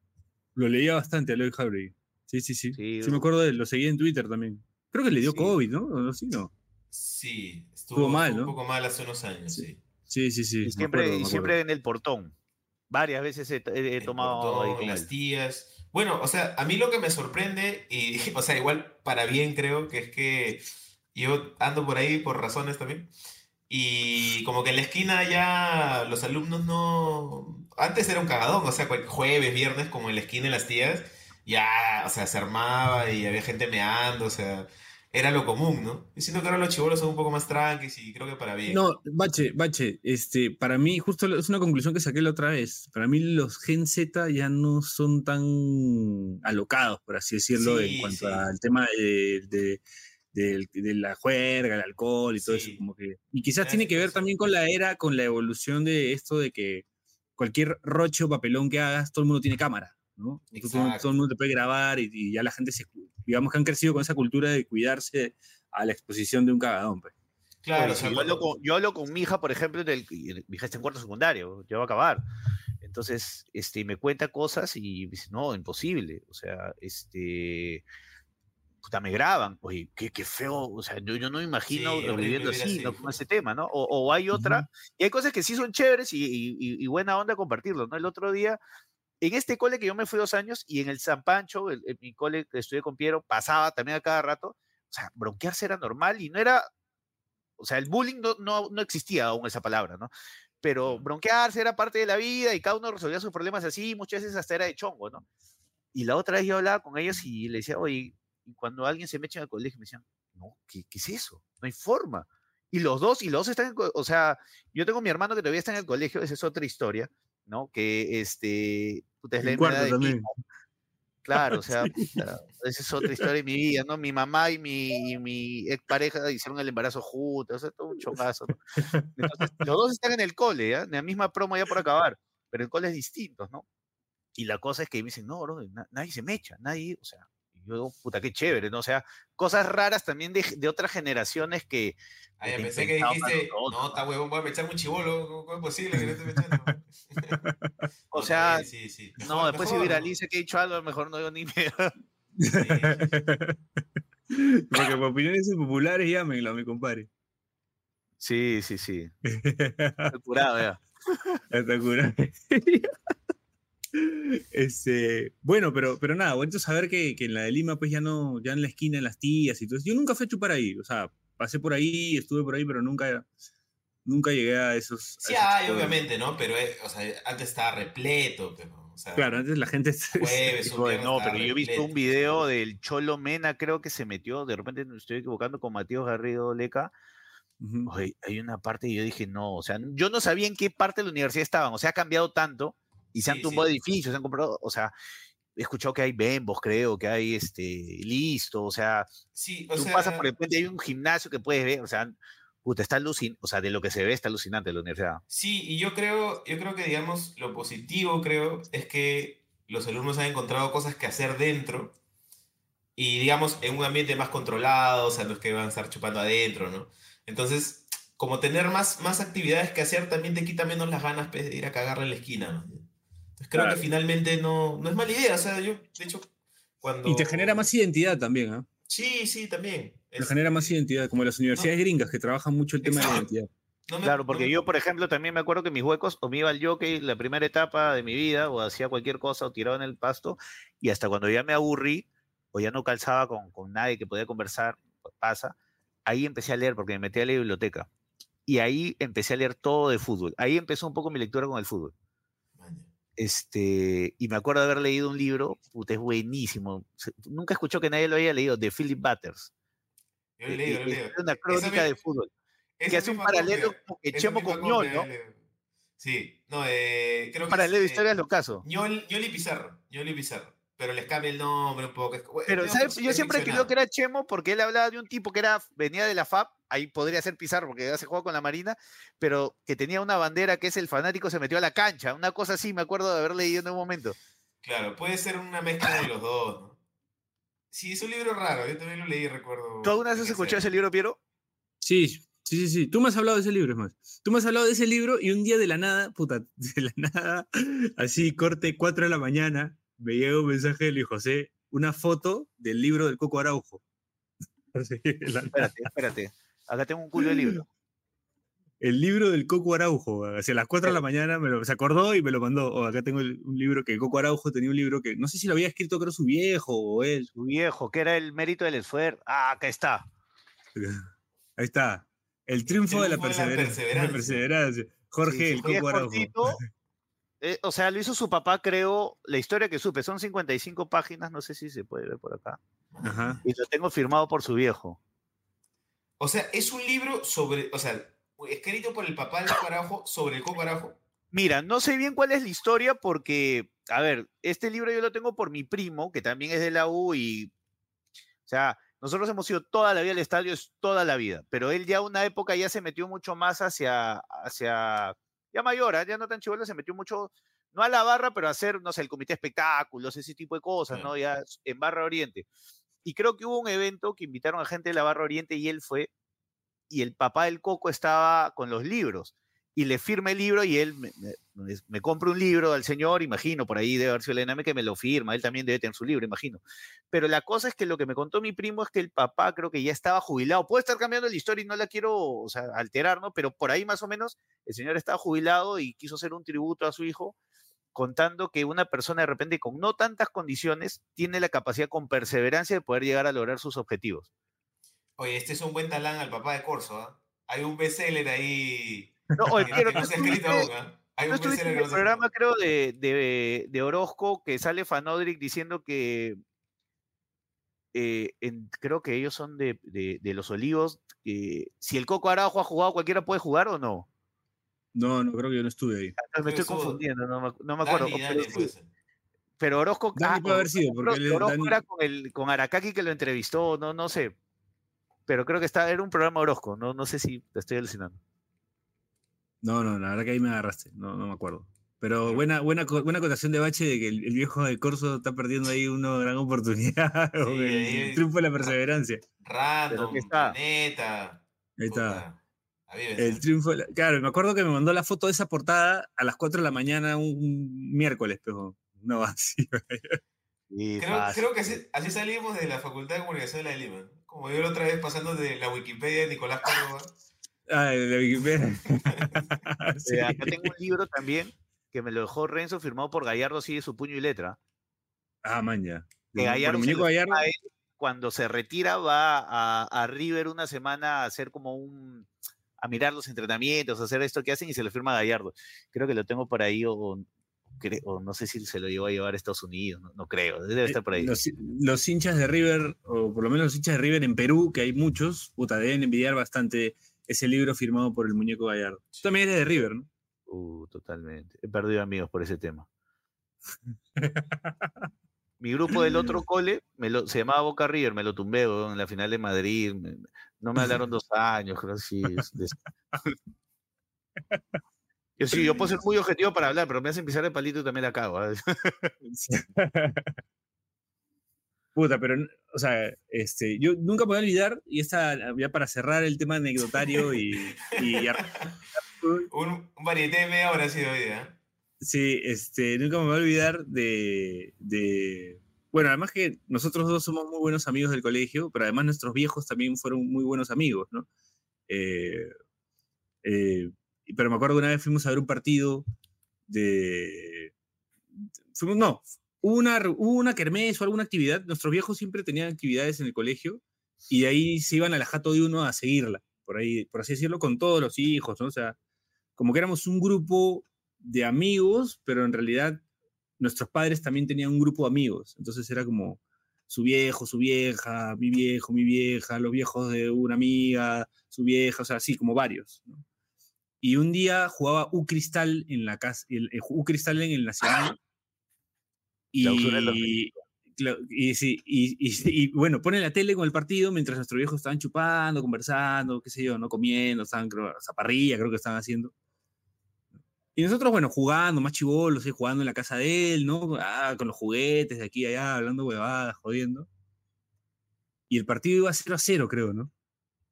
Lo leía bastante a Lloyd Jauregui. Sí, sí, sí. Sí, Sí, me acuerdo de él. Lo seguía en Twitter también. Creo que le dio Sí. COVID, ¿no? ¿O no? Sí, no. Sí, estuvo, Estuvo mal, ¿no? un poco mal hace unos años, Sí. sí. Sí, sí, sí. Y siempre, acuerdo, y me siempre en el portón. Varias veces he, he- he El tomado portón, ahí con las tías. Bueno, o sea, a mí lo que me sorprende, y, [LAUGHS] o sea, igual para bien creo, que es que yo ando por ahí por razones también, y como que en la esquina ya los alumnos no... Antes era un cagadón, o sea, jueves, viernes, como en la esquina de las tías, ya, o sea, se armaba y había gente meando, o sea, era lo común, ¿no? Yo siento que ahora los chibolos son un poco más tranquis y creo que para bien. No, Bache, Bache, este, para mí, justo es una conclusión que saqué la otra vez. Para mí los Gen Z ya no son tan alocados, por así decirlo, en Sí, cuanto sí. al tema de, de- del- de la juerga, el alcohol y todo eso. Sí. Como que, y quizás tiene que ver también con la era, con la evolución de esto de que cualquier roche o papelón que hagas, todo el mundo tiene cámara, ¿no? Exacto. todo el mundo te puede grabar y, y ya la gente se, digamos que han crecido con esa cultura de cuidarse a la exposición de un cagadón, pues. Claro, o sea, yo, hablo con, yo hablo con mi hija, por ejemplo, del, y mi hija está en cuarto secundario, ya va a acabar. Entonces, este, me cuenta cosas y dice, no, imposible. O sea, este, puta, me graban. Oye, qué, qué feo. O sea, yo, yo no me imagino Sí, viviendo así, así. ¿no? Con ese tema, ¿no? O, o hay otra, y hay cosas que sí son chéveres y, y- y- y buena onda compartirlo, ¿no? El otro día, en este cole que yo me fui dos años y en el San Pancho, el, en mi cole que estudié con Piero, pasaba también a cada rato. O sea, bronquearse era normal y no era, o sea, el bullying no, no, no existía aún esa palabra, ¿no? Pero bronquearse era parte de la vida y cada uno resolvía sus problemas así, muchas veces hasta era de chongo, ¿no? Y la otra vez yo hablaba con ellos y le decía, oye, y cuando alguien se me echa en el colegio, me decían, no, ¿qué, ¿qué, es eso? No hay forma. Y los dos, y los dos están, en, o sea, yo tengo mi hermano que todavía está en el colegio, esa es otra historia, ¿no? Que este, puta, es la cuarto también. Claro, o sea, [LAUGHS] esa es otra historia de mi vida, ¿no? Mi mamá y mi, y mi expareja hicieron el embarazo juntos, o sea, todo un chongazo, ¿no? Entonces, los dos están en el cole, ¿ya? En la misma promo ya por acabar, pero en coles distintos, ¿no? Y la cosa es que me dicen, no, bro, na nadie se me echa, nadie, o sea, yo, puta, qué chévere, ¿no? O sea, cosas raras también de, de otras generaciones que... Ay, pensé que dijiste, no, está huevón, voy a echar un chivolo, ¿cómo es posible que no esté mechando? [LAUGHS] o sea, sí, sí. Mejor, no, después mejor, si viralice que he dicho algo, a lo mejor no digo ni [LAUGHS] miedo. Sí. Porque por opiniones populares, llámenlo, mi compadre. Sí, sí, sí. [LAUGHS] Está curado, ya. Está curado. [LAUGHS] Este, bueno, pero, pero nada, bonito saber que, que, en la de Lima, pues ya no, ya en la esquina, en las tías y todo eso. Yo nunca fui a chupar ahí, o sea, pasé por ahí, estuve por ahí, pero nunca, nunca llegué a esos. Sí, a hay, obviamente, ¿no? Pero, eh, o sea, antes estaba repleto, pero. O sea, claro, antes la gente. Jueves, Joder, no, pero yo he visto un video del Cholo Mena, creo que se metió, de repente me estoy equivocando, con Matías Garrido Leca. Uh -huh. Oye, hay una parte y yo dije, no, o sea, yo no sabía en qué parte de la universidad estaban, o sea, ha cambiado tanto y se han sí, tumbado sí. edificios, se han comprado, o sea, he escuchado que hay bembos, creo, que hay este listo, o sea, sí, o tú sea, pasas por repente hay un gimnasio que puedes ver, o sea, puta, está alucinante, o sea, de lo que se ve está alucinante la universidad. Sí, y yo creo, yo creo que digamos lo positivo, creo, es que los alumnos han encontrado cosas que hacer dentro y digamos en un ambiente más controlado, o sea, no es que van a estar chupando adentro, ¿no? Entonces, como tener más, más actividades que hacer también te quita menos las ganas pues, de ir a cagarle en la esquina, ¿no? Creo claro. que finalmente no, no es mala idea. O sea, yo, de hecho, cuando. Y te genera más identidad también, ¿eh? Sí, sí, también. Te es... genera más identidad, como las universidades no. gringas que trabajan mucho el tema Exacto. de la identidad. No me, claro, porque no me... yo, por ejemplo, también me acuerdo que mis huecos, o me iba al jockey la primera etapa de mi vida, o hacía cualquier cosa, o tiraba en el pasto, y hasta cuando ya me aburrí, o ya no calzaba con, con nadie que podía conversar, pues pasa, ahí empecé a leer, porque me metí a la biblioteca. Y ahí empecé a leer todo de fútbol. Ahí empezó un poco mi lectura con el fútbol. Este, y me acuerdo de haber leído un libro, puta, es buenísimo. Nunca escuchó que nadie lo haya leído, de Philip Butters. Yo lo he leído, lo he leído. Es una crónica de fútbol. Que hace un paralelo con Chemo con Ñol, ¿no? Sí, no, eh, creo que. Paralelo de es, historias lo caso. Ñol, Ñol y Pizarro. Ñol y Pizarro pero les cambia el nombre un poco. Pero, ¿sabes? Yo siempre creo que era Chemo porque él hablaba de un tipo que era, venía de la FAP, ahí podría ser Pizarro porque ya se juega con la Marina, pero que tenía una bandera que es el fanático se metió a la cancha, una cosa así, me acuerdo de haber leído en un momento. Claro, puede ser una mezcla de los dos, ¿no? Sí, es un libro raro, yo también lo leí, recuerdo. ¿Tú alguna vez has escuchado ese libro, Piero? Sí, sí, sí, sí. Tú me has hablado de ese libro, es más. Tú me has hablado de ese libro y un día de la nada, puta, [LAUGHS] de la nada, así, corte 4 de la mañana, me llega un mensaje de Luis José, una foto del libro del Coco Araujo. [LAUGHS] Así, espérate, espérate. Acá tengo un culo de libro. [LAUGHS] El libro del Coco Araujo, hacia las 4 de la mañana me lo, se acordó y me lo mandó. Oh, acá tengo el, un libro que Coco Araujo tenía un libro que no sé si lo había escrito, creo, su viejo o él. Su viejo, que era el mérito del esfuerzo. Ah, acá está. [LAUGHS] Ahí está. El triunfo, el triunfo de, la perseverancia. de, la perseverancia. [LAUGHS] Jorge, sí, el Coco Araujo. Cortito, eh, o sea, lo hizo su papá, creo, la historia que supe, son 55 páginas, no sé si se puede ver por acá. Ajá. Y lo tengo firmado por su viejo. O sea, es un libro sobre, o sea, escrito por el papá del Cocarajo sobre el Cocarajo. Mira, no sé bien cuál es la historia porque, a ver, este libro yo lo tengo por mi primo, que también es de la U y, o sea, nosotros hemos ido toda la vida al estadio, es toda la vida, pero él ya una época ya se metió mucho más hacia, hacia ya mayor, ¿eh? ya no tan chivolo, se metió mucho, no a la barra, pero a hacer, no sé, el comité de espectáculos, ese tipo de cosas. ¿no? Ya en Barra Oriente. Y creo que hubo un evento que invitaron a gente de la Barra Oriente y él fue, y el papá del Coco estaba con los libros. Y le firma el libro y él me, me, compra un libro al señor, imagino, por ahí debe haber sido ename que me lo firma, él también debe tener su libro, imagino. Pero la cosa es que lo que me contó mi primo es que el papá creo que ya estaba jubilado. Puede estar cambiando la historia y no la quiero o sea, alterar, ¿no? Pero por ahí más o menos el señor estaba jubilado y quiso hacer un tributo a su hijo contando que una persona de repente con no tantas condiciones tiene la capacidad con perseverancia de poder llegar a lograr sus objetivos. Oye, este es un buen talán al papá de Corso, ¿ah? Hay un bestseller ahí. No, oye, [LAUGHS] pero no se ha escrito aún, ¿ah? Hay ¿No un bestseller en el programa, creo, de, de, de Orozco que sale Fanodric diciendo que eh, en- creo que ellos son de, de- los olivos, si el Coco Araujo ha jugado, cualquiera puede jugar o no. No, no, creo que yo no estuve ahí. Ah, Me estoy confundiendo, no me, no me acuerdo. Dani, pero, sí, Orozco, Dani ah, puede haber sido, porque Orozco- él era con, el, con Arakaki que lo entrevistó, no, no sé. Pero creo que está, era un programa Orozco, no, no sé si te estoy alucinando. No, no, la verdad que ahí me agarraste, no, no me acuerdo. Pero buena, buena, buena acotación de Bache de que el, el viejo de Corso está perdiendo ahí una gran oportunidad [LAUGHS] el, triunfo de la perseverancia. Random, que está. Planeta. Ahí está. El triunfo, de la- claro, me acuerdo que me mandó la foto de esa portada a las 4 de la mañana un, un miércoles, pero no [LAUGHS] así. Sí, Creo, creo que así, así salimos de la Facultad de Comunicación de la de Lima. Como yo la otra vez pasando de la Wikipedia de Nicolás Córdoba. Ah, de la Wikipedia. [LAUGHS] Sí. Eh, acá tengo un libro también que me lo dejó Renzo firmado por Gallardo así de su puño y letra. Ah, man, ya. Que Gallardo se Gallardo. firma a él, cuando se retira va a, a River una semana a hacer como un a mirar los entrenamientos, a hacer esto que hacen y se lo firma Gallardo. Creo que lo tengo por ahí o, no sé si se lo llevó a llevar a Estados Unidos, no, no creo, debe estar por ahí. Eh, Los, los hinchas de River, o por lo menos los hinchas de River en Perú, que hay muchos, puta, deben envidiar bastante ese libro firmado por el muñeco Gallardo. Tú también eres de River, ¿no? Uh, totalmente. He perdido amigos por ese tema. [LAUGHS] Mi grupo del otro cole me lo, se llamaba Boca River, me lo tumbé en la final de Madrid. me- no me hablaron [LAUGHS] dos años, creo que sí. [LAUGHS] Yo sí, yo puedo ser muy objetivo para hablar, pero me hacen pisar el palito y también la cago. ¿ah? [LAUGHS] Puta, pero, o sea, este, yo nunca me voy a olvidar, y esta, ya para cerrar el tema anecdotario y, Un, un varieté de media hora ha sido hoy, ¿eh? Sí, este, nunca me voy a olvidar de, de- Bueno, además que nosotros dos somos muy buenos amigos del colegio, pero además nuestros viejos también fueron muy buenos amigos, ¿no? Eh, eh, pero me acuerdo que una vez fuimos a ver un partido de... Fuimos, no, una, una kermés o alguna actividad. Nuestros viejos siempre tenían actividades en el colegio y ahí se iban a la jato de uno a seguirla, por ahí, por así decirlo, con todos los hijos, ¿no? O sea, como que éramos un grupo de amigos, pero en realidad nuestros padres también tenían un grupo de amigos. Entonces era como su viejo, su vieja, mi viejo, mi vieja, los viejos de una amiga, su vieja, o sea, así como varios. ¿no? Y un día jugaba U Cristal en la casa, el, el U Cristal en el Nacional. [LAUGHS] Y, y, sí, y, y- y, bueno, pone la tele con el partido mientras nuestros viejos estaban chupando, conversando, qué sé yo, no comiendo, estaban, creo, zaparrilla, creo que estaban haciendo. Y nosotros, bueno, jugando, más chivolos, ¿eh? jugando en la casa de él, ¿no? Ah, con los juguetes de aquí y allá, hablando huevadas, jodiendo. Y el partido iba 0 a 0, creo, ¿no?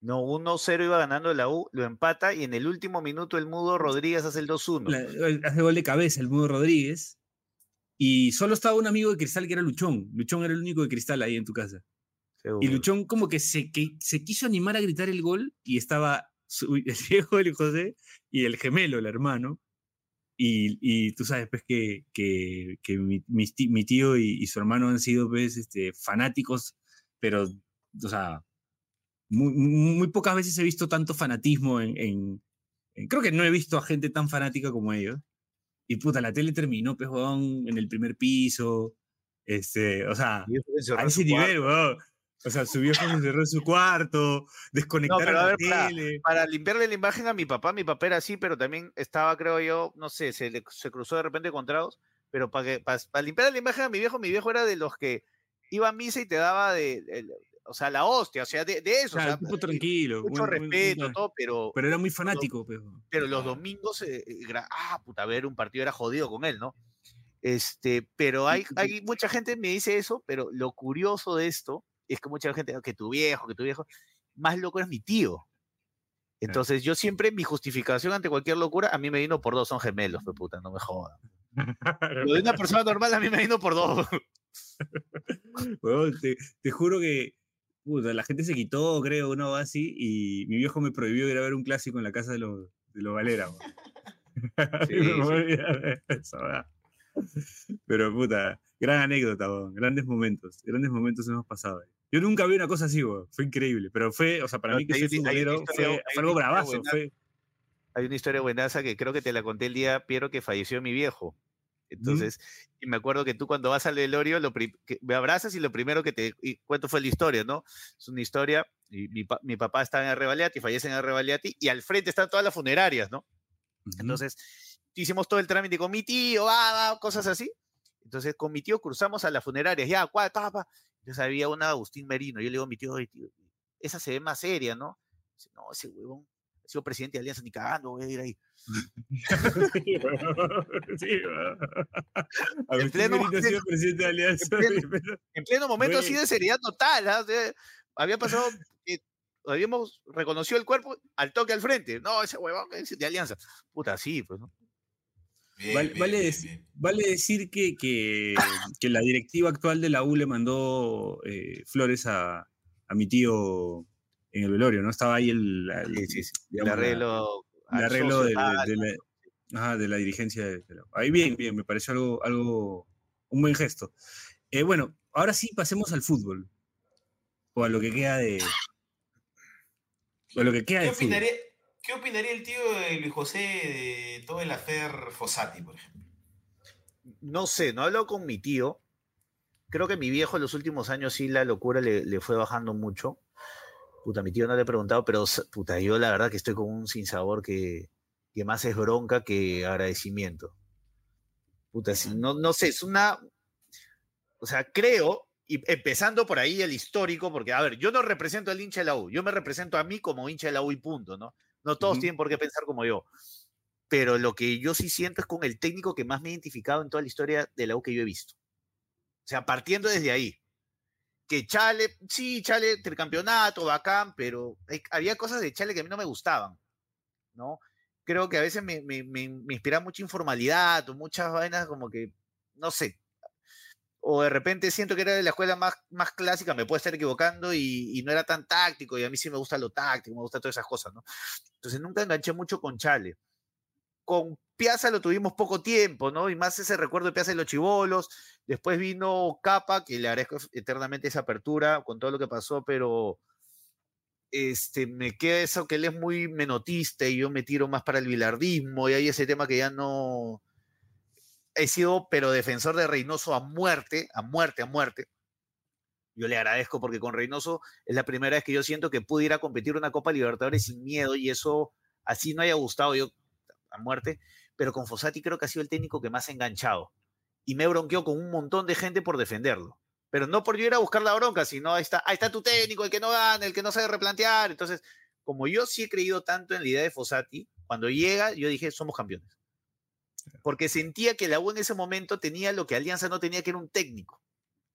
No, 1-0 iba ganando la U, lo empata y en el último minuto el mudo Rodríguez hace el 2-1. La- el- hace gol de cabeza el Mudo Rodríguez. Y solo estaba un amigo de Cristal que era Luchón. Luchón era el único de Cristal ahí en tu casa. Y. Luchón como que se, que se quiso animar a gritar el gol y estaba [LAUGHS] el viejo del José y el gemelo, el hermano. Y, y tú sabes, pues, que, que, que mi, mi tío y, y su hermano han sido, pues, este, fanáticos, pero, o sea, muy, muy pocas veces he visto tanto fanatismo en, en- en- Creo que no he visto a gente tan fanática como ellos. Y puta, la tele terminó, pues, weón, en el primer piso. Este, o sea, a ese nivel, weón. O sea, su viejo se encerró en su cuarto, desconectaron pero a la ver, para- tele. Para limpiarle la imagen a mi papá, mi papá era así, pero también estaba, creo yo, no sé, se, le- se cruzó de repente con tragos, pero para que para, limpiarle la imagen a mi viejo, mi viejo era de los que iba a misa y te daba de, el- o sea, la hostia, o sea, de, de eso, O sea, o sea, tipo tranquilo. mucho muy- muy- muy- respeto, todo, pero, Pero era muy fanático, pues. pero los domingos, eh, era, ah, puta, ver un partido era jodido con él, ¿no? Este, pero hay, hay mucha gente me dice eso, pero lo curioso de esto es que mucha gente, "Ah, que tu viejo, que tu viejo, más loco es mi tío. Entonces, yo siempre, mi justificación ante cualquier locura, a mí me vino por dos, son gemelos, pues puta, no me jodan. [LAUGHS] Lo de una persona normal, a mí me vino por dos. [LAUGHS] Te, te juro que puta, la gente se quitó, creo, una o así, y mi viejo me prohibió ir a ver un clásico en la casa de los, de los Valera. [LAUGHS] Sí, sí. Pero puta, gran anécdota, grandes momentos, grandes momentos hemos pasado. Yo nunca vi una cosa así, weón, fue increíble, pero fue, o sea, para No, mí que soy futbolero fue, algo bravazo, fue... Hay una historia buenaza que creo que te la conté el día, Piero, que falleció mi viejo. Entonces, y me acuerdo que tú cuando vas al velorio, lo me abrazas y lo primero que te y cuento fue la historia, ¿no? Es una historia, y mi, pa- mi papá está en Arrebaliati, fallece en Arrebaliati, y al frente están todas las funerarias, ¿no? Entonces, hicimos todo el trámite con mi tío, va, va, cosas así. Entonces, con mi tío cruzamos a las funerarias, ya, pa. Entonces había una Agustín Merino. Yo le digo a mi tío, "Oye, tío, esa se ve más seria, ¿no? Dice, no, ese huevón ha sido presidente de Alianza ni cagando, voy a ir ahí. [LAUGHS] Sí. [LAUGHS] Agustín pleno sido momento- presidente de Alianza. pleno- [LAUGHS] pero- En pleno momento así de seriedad total, ¿ah? O sea, había pasado que habíamos reconocido el cuerpo al toque al frente. No, ese huevón es de Alianza. Puta, sí, pues, ¿no? Bien, Vale, bien, vale bien, decir que, que, que la directiva actual de la U le mandó eh, flores a, a mi tío en el velorio, ¿no? Estaba ahí el, el- Sí, sí, sí. El digamos, la- arreglo. el arreglo de, de la, ajá, de la dirigencia. de- la- ahí bien, bien, me pareció algo, algo un buen gesto. Eh, bueno, ahora sí pasemos al fútbol. O a lo que queda de. O a lo que queda ¿Qué de fútbol. ¿Qué opinaría el tío de Luis José de todo el afer Fossati, por ejemplo? no sé, no hablo con mi tío. Creo que mi viejo en los últimos años sí la locura le, fue bajando mucho. Puta, mi tío no le he preguntado, pero puta, yo la verdad que estoy con un sinsabor que, que más es bronca que agradecimiento. Puta, sí, no, no sé, es una. O sea, creo, y empezando por ahí el histórico, porque, a ver, yo no represento al hincha de la U, yo me represento a mí como hincha de la U y punto, ¿no? No todos tienen por qué pensar como yo pero lo que yo sí siento es con el técnico que más me he identificado en toda la historia de la U que yo he visto. O sea, partiendo desde ahí. Que Chale, sí, Chale, tricampeonato, bacán, pero hay- había cosas de Chale que a mí no me gustaban, ¿no? Creo que a veces me, me, me, me inspira mucha informalidad o muchas vainas como que, no sé. O de repente siento que era de la escuela más, más clásica, me puedo estar equivocando y, y no era tan táctico y a mí sí me gusta lo táctico, me gusta todas esas cosas, ¿no? Entonces nunca enganché mucho con Chale con Piazza lo tuvimos poco tiempo, ¿no? Y más ese recuerdo de Piazza y los chivolos. Después vino Capa, que le agradezco eternamente esa apertura con todo lo que pasó, pero este, me queda eso que él es muy menotista y yo me tiro más para el bilardismo y hay ese tema que ya no he sido, pero defensor de Reynoso a muerte, a muerte, a muerte. Yo le agradezco porque con Reynoso es la primera vez que yo siento que pude ir a competir una Copa Libertadores sin miedo y eso así no haya gustado yo a muerte, pero con Fossati creo que ha sido el técnico que más ha enganchado y me bronqueó con un montón de gente por defenderlo. Pero no por ir a buscar la bronca, sino ahí está, ahí está tu técnico, el que no gana, el que no sabe replantear. Entonces, como yo sí he creído tanto en la idea de Fossati, cuando llega, yo dije, somos campeones. [LAUGHS] Porque sentía que la U en ese momento tenía lo que Alianza no tenía, que era un técnico.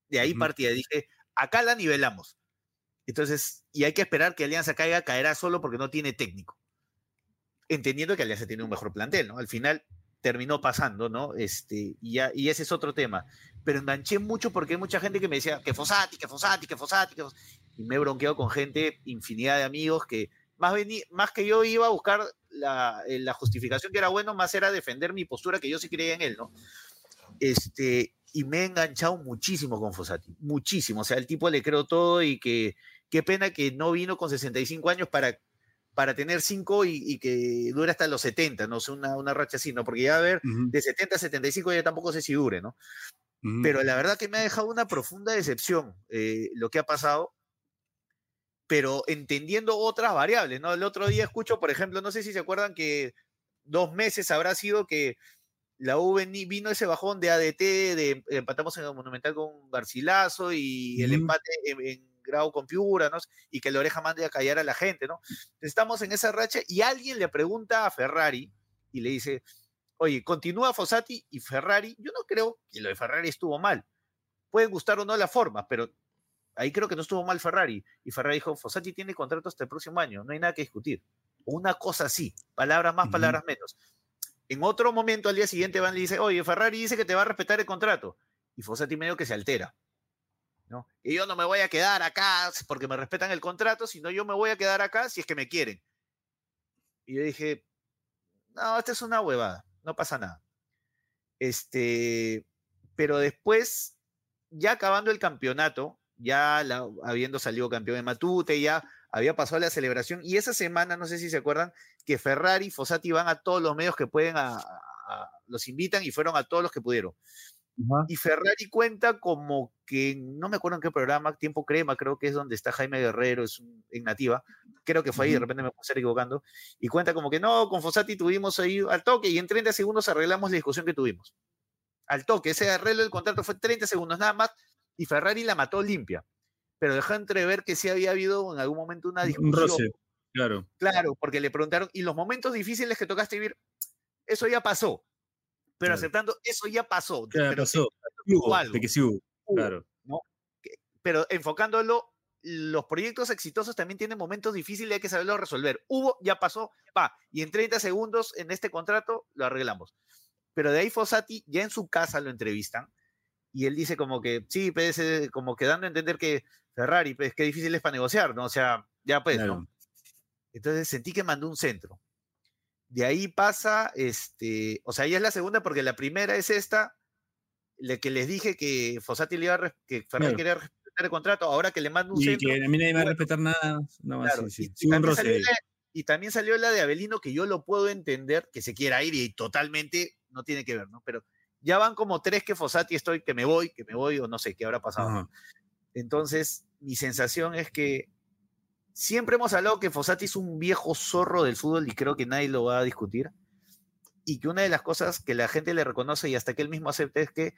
De ahí Ujú. partía. Dije, acá la nivelamos. Entonces, y hay que esperar que Alianza caiga, caerá solo porque no tiene técnico. Entendiendo que Alianza tiene un mejor plantel, ¿no? Al final terminó pasando, ¿no? Este, y, ya, y ese es otro tema. Pero enganché mucho porque hay mucha gente que me decía que Fossati, que Fossati, que Fossati, que Fos-". Y me he bronqueado con gente, infinidad de amigos que más, vení- más que yo iba a buscar la, eh, la justificación que era bueno, más era defender mi postura que yo sí creía en él, ¿no? Este, y me he enganchado muchísimo con Fossati, muchísimo. O sea, el tipo le creo todo y que qué pena que no vino con 65 años para, para tener 5 y, y que dure hasta los 70, no sé, una, una racha así, ¿no? Porque ya a ver, Ujú, de 70 a 75 ya tampoco sé si dure, ¿no? ujú. Pero la verdad que me ha dejado una profunda decepción eh, lo que ha pasado, pero entendiendo otras variables, ¿no? El otro día escucho, por ejemplo, no sé si se acuerdan que dos meses habrá sido que la U vino ese bajón de ADT, de empatamos en el Monumental con Garcilaso y el empate en, en grado con Piura, ¿no? Y que la oreja mande a callar a la gente, ¿no? Estamos en esa racha y alguien le pregunta a Ferrari y le dice, oye, continúa Fossati y Ferrari, yo no creo que lo de Ferrari estuvo mal. Pueden gustar o no las formas, pero ahí creo que no estuvo mal Ferrari. Y Ferrari dijo, Fossati tiene contrato hasta el próximo año, no hay nada que discutir. Una cosa así, palabras más, palabras menos. En otro momento, al día siguiente, van y le dice, oye, Ferrari dice que te va a respetar el contrato. Y Fossati medio que se altera. ¿no? Y yo no me voy a quedar acá porque me respetan el contrato, sino yo me voy a quedar acá si es que me quieren. Y yo dije, no, esta es una huevada, no pasa nada. Este, pero después, ya acabando el campeonato, ya habiendo salido campeón de Matute, ya había pasado la celebración, y esa semana, no sé si se acuerdan, que Ferrari y Fossati van a todos los medios que pueden, los invitan y fueron a todos los que pudieron. Y Ferrari cuenta como que, no me acuerdo en qué programa, Tiempo Crema, creo que es donde está Jaime Guerrero, es en Nativa, creo que fue ahí, de repente me puedo estar equivocando, y cuenta como que no, con Fossati tuvimos ahí al toque y en 30 segundos arreglamos la discusión que tuvimos. Al toque, ese arreglo del contrato fue 30 segundos nada más y Ferrari la mató limpia, pero dejó entrever que sí había habido en algún momento una discusión. Un roce, claro. Claro, porque le preguntaron, ¿y los momentos difíciles que tocaste vivir? Eso ya pasó pero aceptando, eso ya pasó. pero pasó. de que sí hubo, claro. ¿no? Pero enfocándolo, los proyectos exitosos también tienen momentos difíciles y hay que saberlo resolver. Hubo, ya pasó, va, y en 30 segundos en este contrato lo arreglamos. Pero de ahí Fossati ya en su casa lo entrevistan y él dice como que, sí, pues, eh, como que dando a entender que Ferrari, pues qué difícil es para negociar, ¿no? O sea, ya pues, ¿no? Entonces sentí que mandó un centro. De ahí pasa, este, o sea, ella es la segunda porque la primera es esta, la que les dije que Fossati le iba que Ferrari quería respetar el contrato, ahora que le mando un y que a mí nadie va a respetar nada, Y, también salió la de Abelino, que yo lo puedo entender, que se quiera ir y totalmente no tiene que ver, ¿no? Pero ya van como tres que Fossati estoy, que me voy, que me voy, o no sé qué habrá pasado. Entonces, mi sensación es que Siempre hemos hablado que Fossati es un viejo zorro del fútbol y creo que nadie lo va a discutir. Y que una de las cosas que la gente le reconoce y hasta que él mismo acepta es que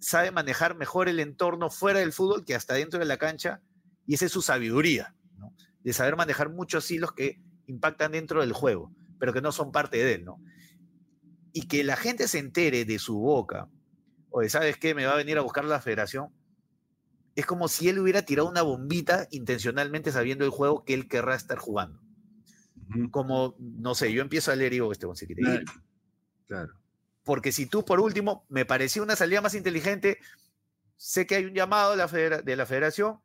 sabe manejar mejor el entorno fuera del fútbol que hasta dentro de la cancha. Y esa es su sabiduría, de saber manejar muchos hilos que impactan dentro del juego, pero que no son parte de él. ¿no? Y que la gente se entere de su boca, o de, ¿sabes qué? Me va a venir a buscar la federación es como si él hubiera tirado una bombita intencionalmente sabiendo el juego que él querrá estar jugando. Como, no sé, yo empiezo a leer y digo, este se quiere ir. Claro. Porque si tú, por último, me pareció una salida más inteligente, sé que hay un llamado de la, de la federación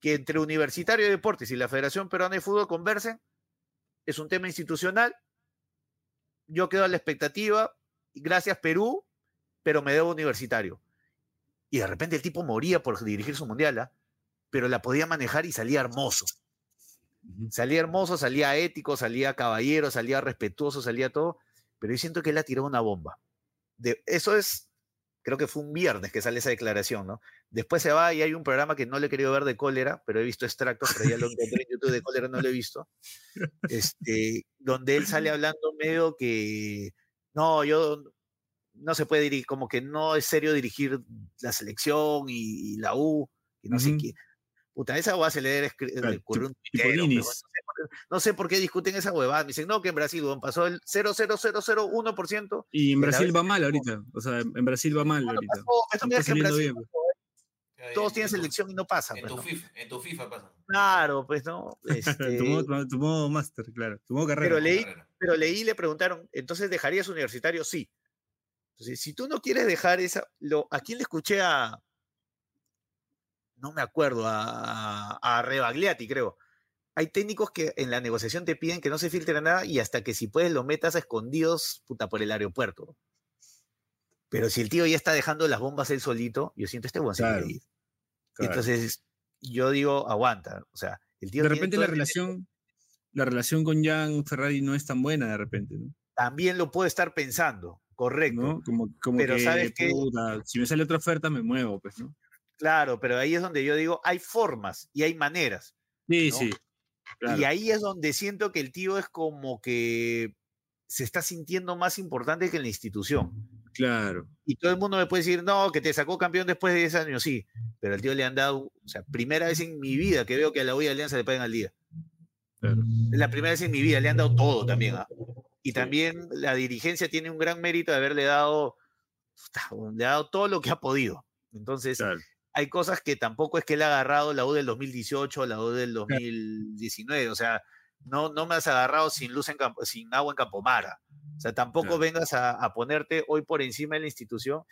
que entre Universitario de Deportes y la Federación Peruana de Fútbol conversen. Es un tema institucional. Yo quedo a la expectativa. Gracias, Perú, pero me debo universitario y de repente el tipo moría por dirigir su mundial, ¿ah? pero la podía manejar y salía hermoso. Salía hermoso, salía ético, salía caballero, salía respetuoso, salía todo, pero yo siento que él ha tirado una bomba. De, eso es, creo que fue un viernes que sale esa declaración, ¿no? Después se va y hay un programa que no le he querido ver de cólera, pero he visto extractos, pero ya lo encontré en YouTube de cólera, no lo he visto, este, donde él sale [LAUGHS] hablando medio que, no, yo no se puede dirigir, como que no es serio dirigir la selección y, la U, y no sé qué. Puta, esa huevada se le ocurrió un no, sé por, qué discuten esa huevada. Me dicen, no, que en Brasil pasó el 0,0001%. Y en Brasil va mal ahorita. O sea, en Brasil va mal ahorita. Todos tienen selección y no pasa. En, pues, tu, FIFA, en tu FIFA pasa. Claro, pues no. [LAUGHS] Este... tu, modo, máster, claro. Tu modo carrera. Pero leí, pero leí y le preguntaron, ¿entonces dejarías universitario? Sí. Entonces, si tú no quieres dejar esa, lo, ¿a quién le escuché a, no me acuerdo, a, a, Rebagliati, creo? Hay técnicos que en la negociación te piden que no se filtre nada y hasta que si puedes lo metas a escondidos, puta, por el aeropuerto. Pero si el tío ya está dejando las bombas él solito, yo siento este buen claro, Entonces, yo digo, aguanta. O sea, el tío. De repente la relación, la relación con Jan Ferrari no es tan buena, de repente, ¿no? También lo puedo estar pensando. Correcto. Como, pero que, sabes que si me sale otra oferta me muevo, pues, ¿no? Claro, pero ahí es donde yo digo, hay formas y hay maneras. Sí, sí. Y ahí es donde siento que el tío es como que se está sintiendo más importante que la institución. Claro. Y todo el mundo me puede decir, no, que te sacó campeón después de 10 años, sí. Pero el tío le han dado, o sea, primera vez en mi vida que veo que a la de Alianza le pagan al día. Claro. Es la primera vez en mi vida, le han dado todo también. ¿ah? Y también la dirigencia tiene un gran mérito de haberle dado, le ha dado todo lo que ha podido. Entonces, hay cosas que tampoco es que él ha agarrado la U del 2018, la U del 2019. O sea, no, no me has agarrado sin luz en sin agua en Campomara. O sea, tampoco vengas a, ponerte hoy por encima de la institución.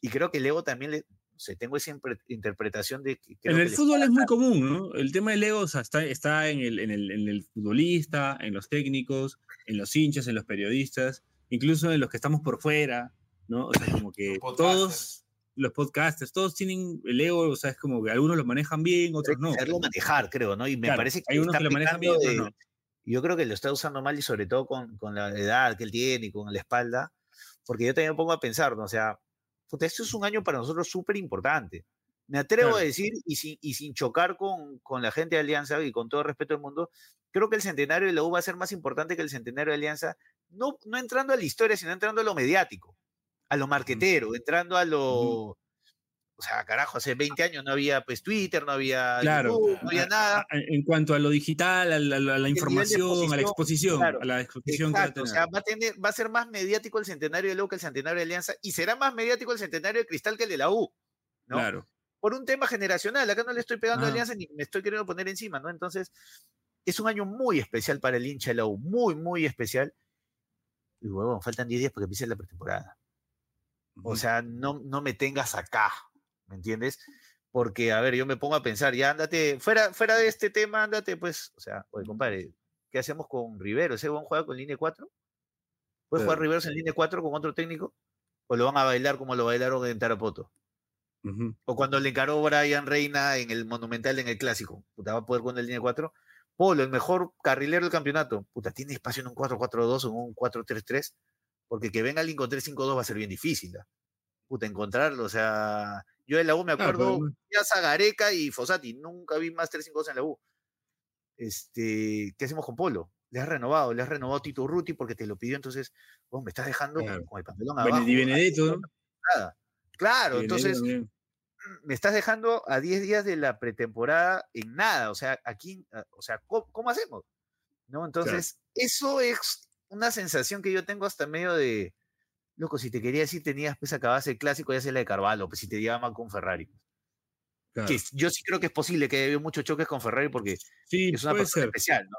Y creo que Leo también le, o tengo esa interpretación de que... En el fútbol es muy común, ¿no? El tema del ego está, está en, el, en, el, en, el, futbolista, en los técnicos, en los hinchas, en los periodistas, incluso en los que estamos por fuera, ¿no? O sea, como [LAUGHS] que todos los podcasters, todos tienen el ego, o sea, es como que algunos lo manejan bien, otros no. Saberlo manejar, creo, ¿no? Y me parece que hay unos que lo manejan bien, otros no. Yo creo que lo está usando mal y sobre todo con, con, la edad que él tiene y con la espalda, porque yo también me pongo a pensar, ¿no? O sea, esto es un año para nosotros súper importante. Me atrevo a decir, y sin, y sin chocar con, con, la gente de Alianza y con todo el respeto del mundo, creo que el centenario de la U va a ser más importante que el centenario de Alianza, no, no entrando a la historia, sino entrando a lo mediático, a lo marquetero, entrando a lo, o sea, carajo, hace 20 años no había pues Twitter, no había claro, YouTube, no había nada. En cuanto a lo digital, a la, información, a la exposición, claro, a la exposición exacto, o sea, va a, tener, va a ser más mediático el centenario de U que el centenario de Alianza y será más mediático el centenario de Cristal que el de la U, ¿no? Claro. Por un tema generacional, acá no le estoy pegando Ah. a Alianza ni me estoy queriendo poner encima, ¿no? Entonces, es un año muy especial para el hincha de la U, muy, muy especial. Y huevón, faltan 10 días para que empiece la pretemporada. O sea, no, no me tengas acá, ¿me entiendes? Porque, a ver, yo me pongo a pensar, ya ándate, fuera, fuera de este tema, ándate, pues, o sea, oye, compadre, ¿qué hacemos con Rivero? ¿Ese buen juega con línea 4? ¿Puede jugar. Riveros en línea 4 con otro técnico? ¿O lo van a bailar como lo bailaron en Tarapoto? Ujú. O cuando le encaró Brian Reina en el Monumental en el Clásico. Puta, va a poder con el línea 4. Polo, el mejor carrilero del campeonato. Puta, tiene espacio en un 4-4-2 o en un 4-3-3. Porque que venga alguien con 3-5-2 va a ser bien difícil. ¿ah? Puta, encontrarlo. O sea, yo en la U me Claro, acuerdo pero- ya Zagareca y Fossati. Nunca vi más 3-5-2 en la U. Este, ¿Qué hacemos con Polo? Le has renovado, le has renovado Tito Urruti porque te lo pidió. Entonces, oh, me estás dejando Claro. con el pantalón Bene- abajo. Di Benedetto, nada. Claro, Benedetto entonces también. me estás dejando a 10 días de la pretemporada en nada. O sea, aquí, ah, o sea, ¿cómo, cómo hacemos? ¿No? Entonces, eso es una sensación que yo tengo hasta medio de, loco, si te quería decir tenías, pues acabas el clásico, ya sea la de Carvalho, pues si te llevaba mal con Ferrari. Claro. Que yo sí creo que es posible que haya habido muchos choques con Ferrari porque Sí, es una persona ser. especial, ¿no?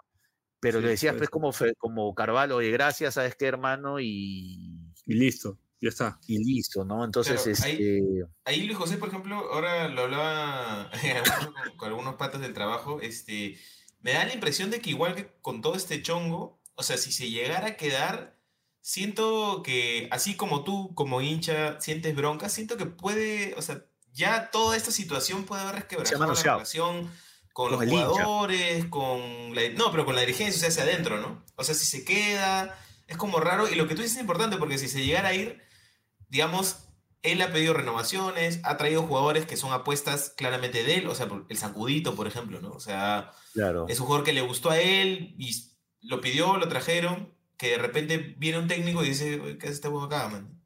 Pero Sí, le decías, pues, como, Fe- como Carvalho, oye, gracias, ¿sabes qué, hermano? Y, Y listo, ya está. y listo, ¿no? Entonces, Claro, ahí- este. Ahí Luis José, por ejemplo, ahora lo hablaba [LAUGHS] con, con algunos patas del trabajo, este, me da la impresión de que igual que con todo este chongo, o sea, si se llegara a quedar, siento que así como tú como hincha sientes bronca, siento que puede, o sea, ya toda esta situación puede haber resquebrajado la relación con, Con los hincha. jugadores, con la, no, pero con la dirigencia, o sea, hacia adentro, ¿no? O sea, si se queda, es como raro, y lo que tú dices es importante, porque si se llegara a ir, digamos, él ha pedido renovaciones, ha traído jugadores que son apuestas claramente de él, o sea, el Sacudito, por ejemplo, ¿no? O sea, Claro. es un jugador que le gustó a él y lo pidió, lo trajeron, que de repente viene un técnico y dice, "Oye, ¿qué hace este huevo acá, man?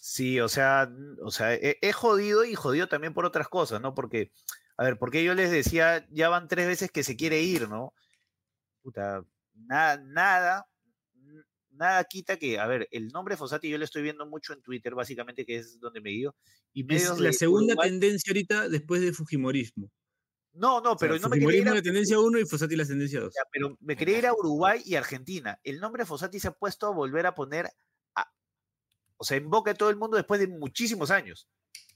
Sí, o sea, o sea, he, he jodido y jodido también por otras cosas, ¿no? Porque, a ver, porque yo les decía, ya van tres veces que se quiere ir, ¿no? Puta, nada, nada, nada quita que, a ver, el nombre Fossati yo lo estoy viendo mucho en Twitter, básicamente, que es donde me guío. Y Es la segunda Uruguay- tendencia ahorita después de Fujimorismo. No, no, O sea, pero no me quería ir a- la tendencia 1 y Fossati la tendencia 2. Ya, pero me quería ir a Uruguay y Argentina. El nombre Fossati se ha puesto a volver a poner, a- o sea, en boca de todo el mundo después de muchísimos años.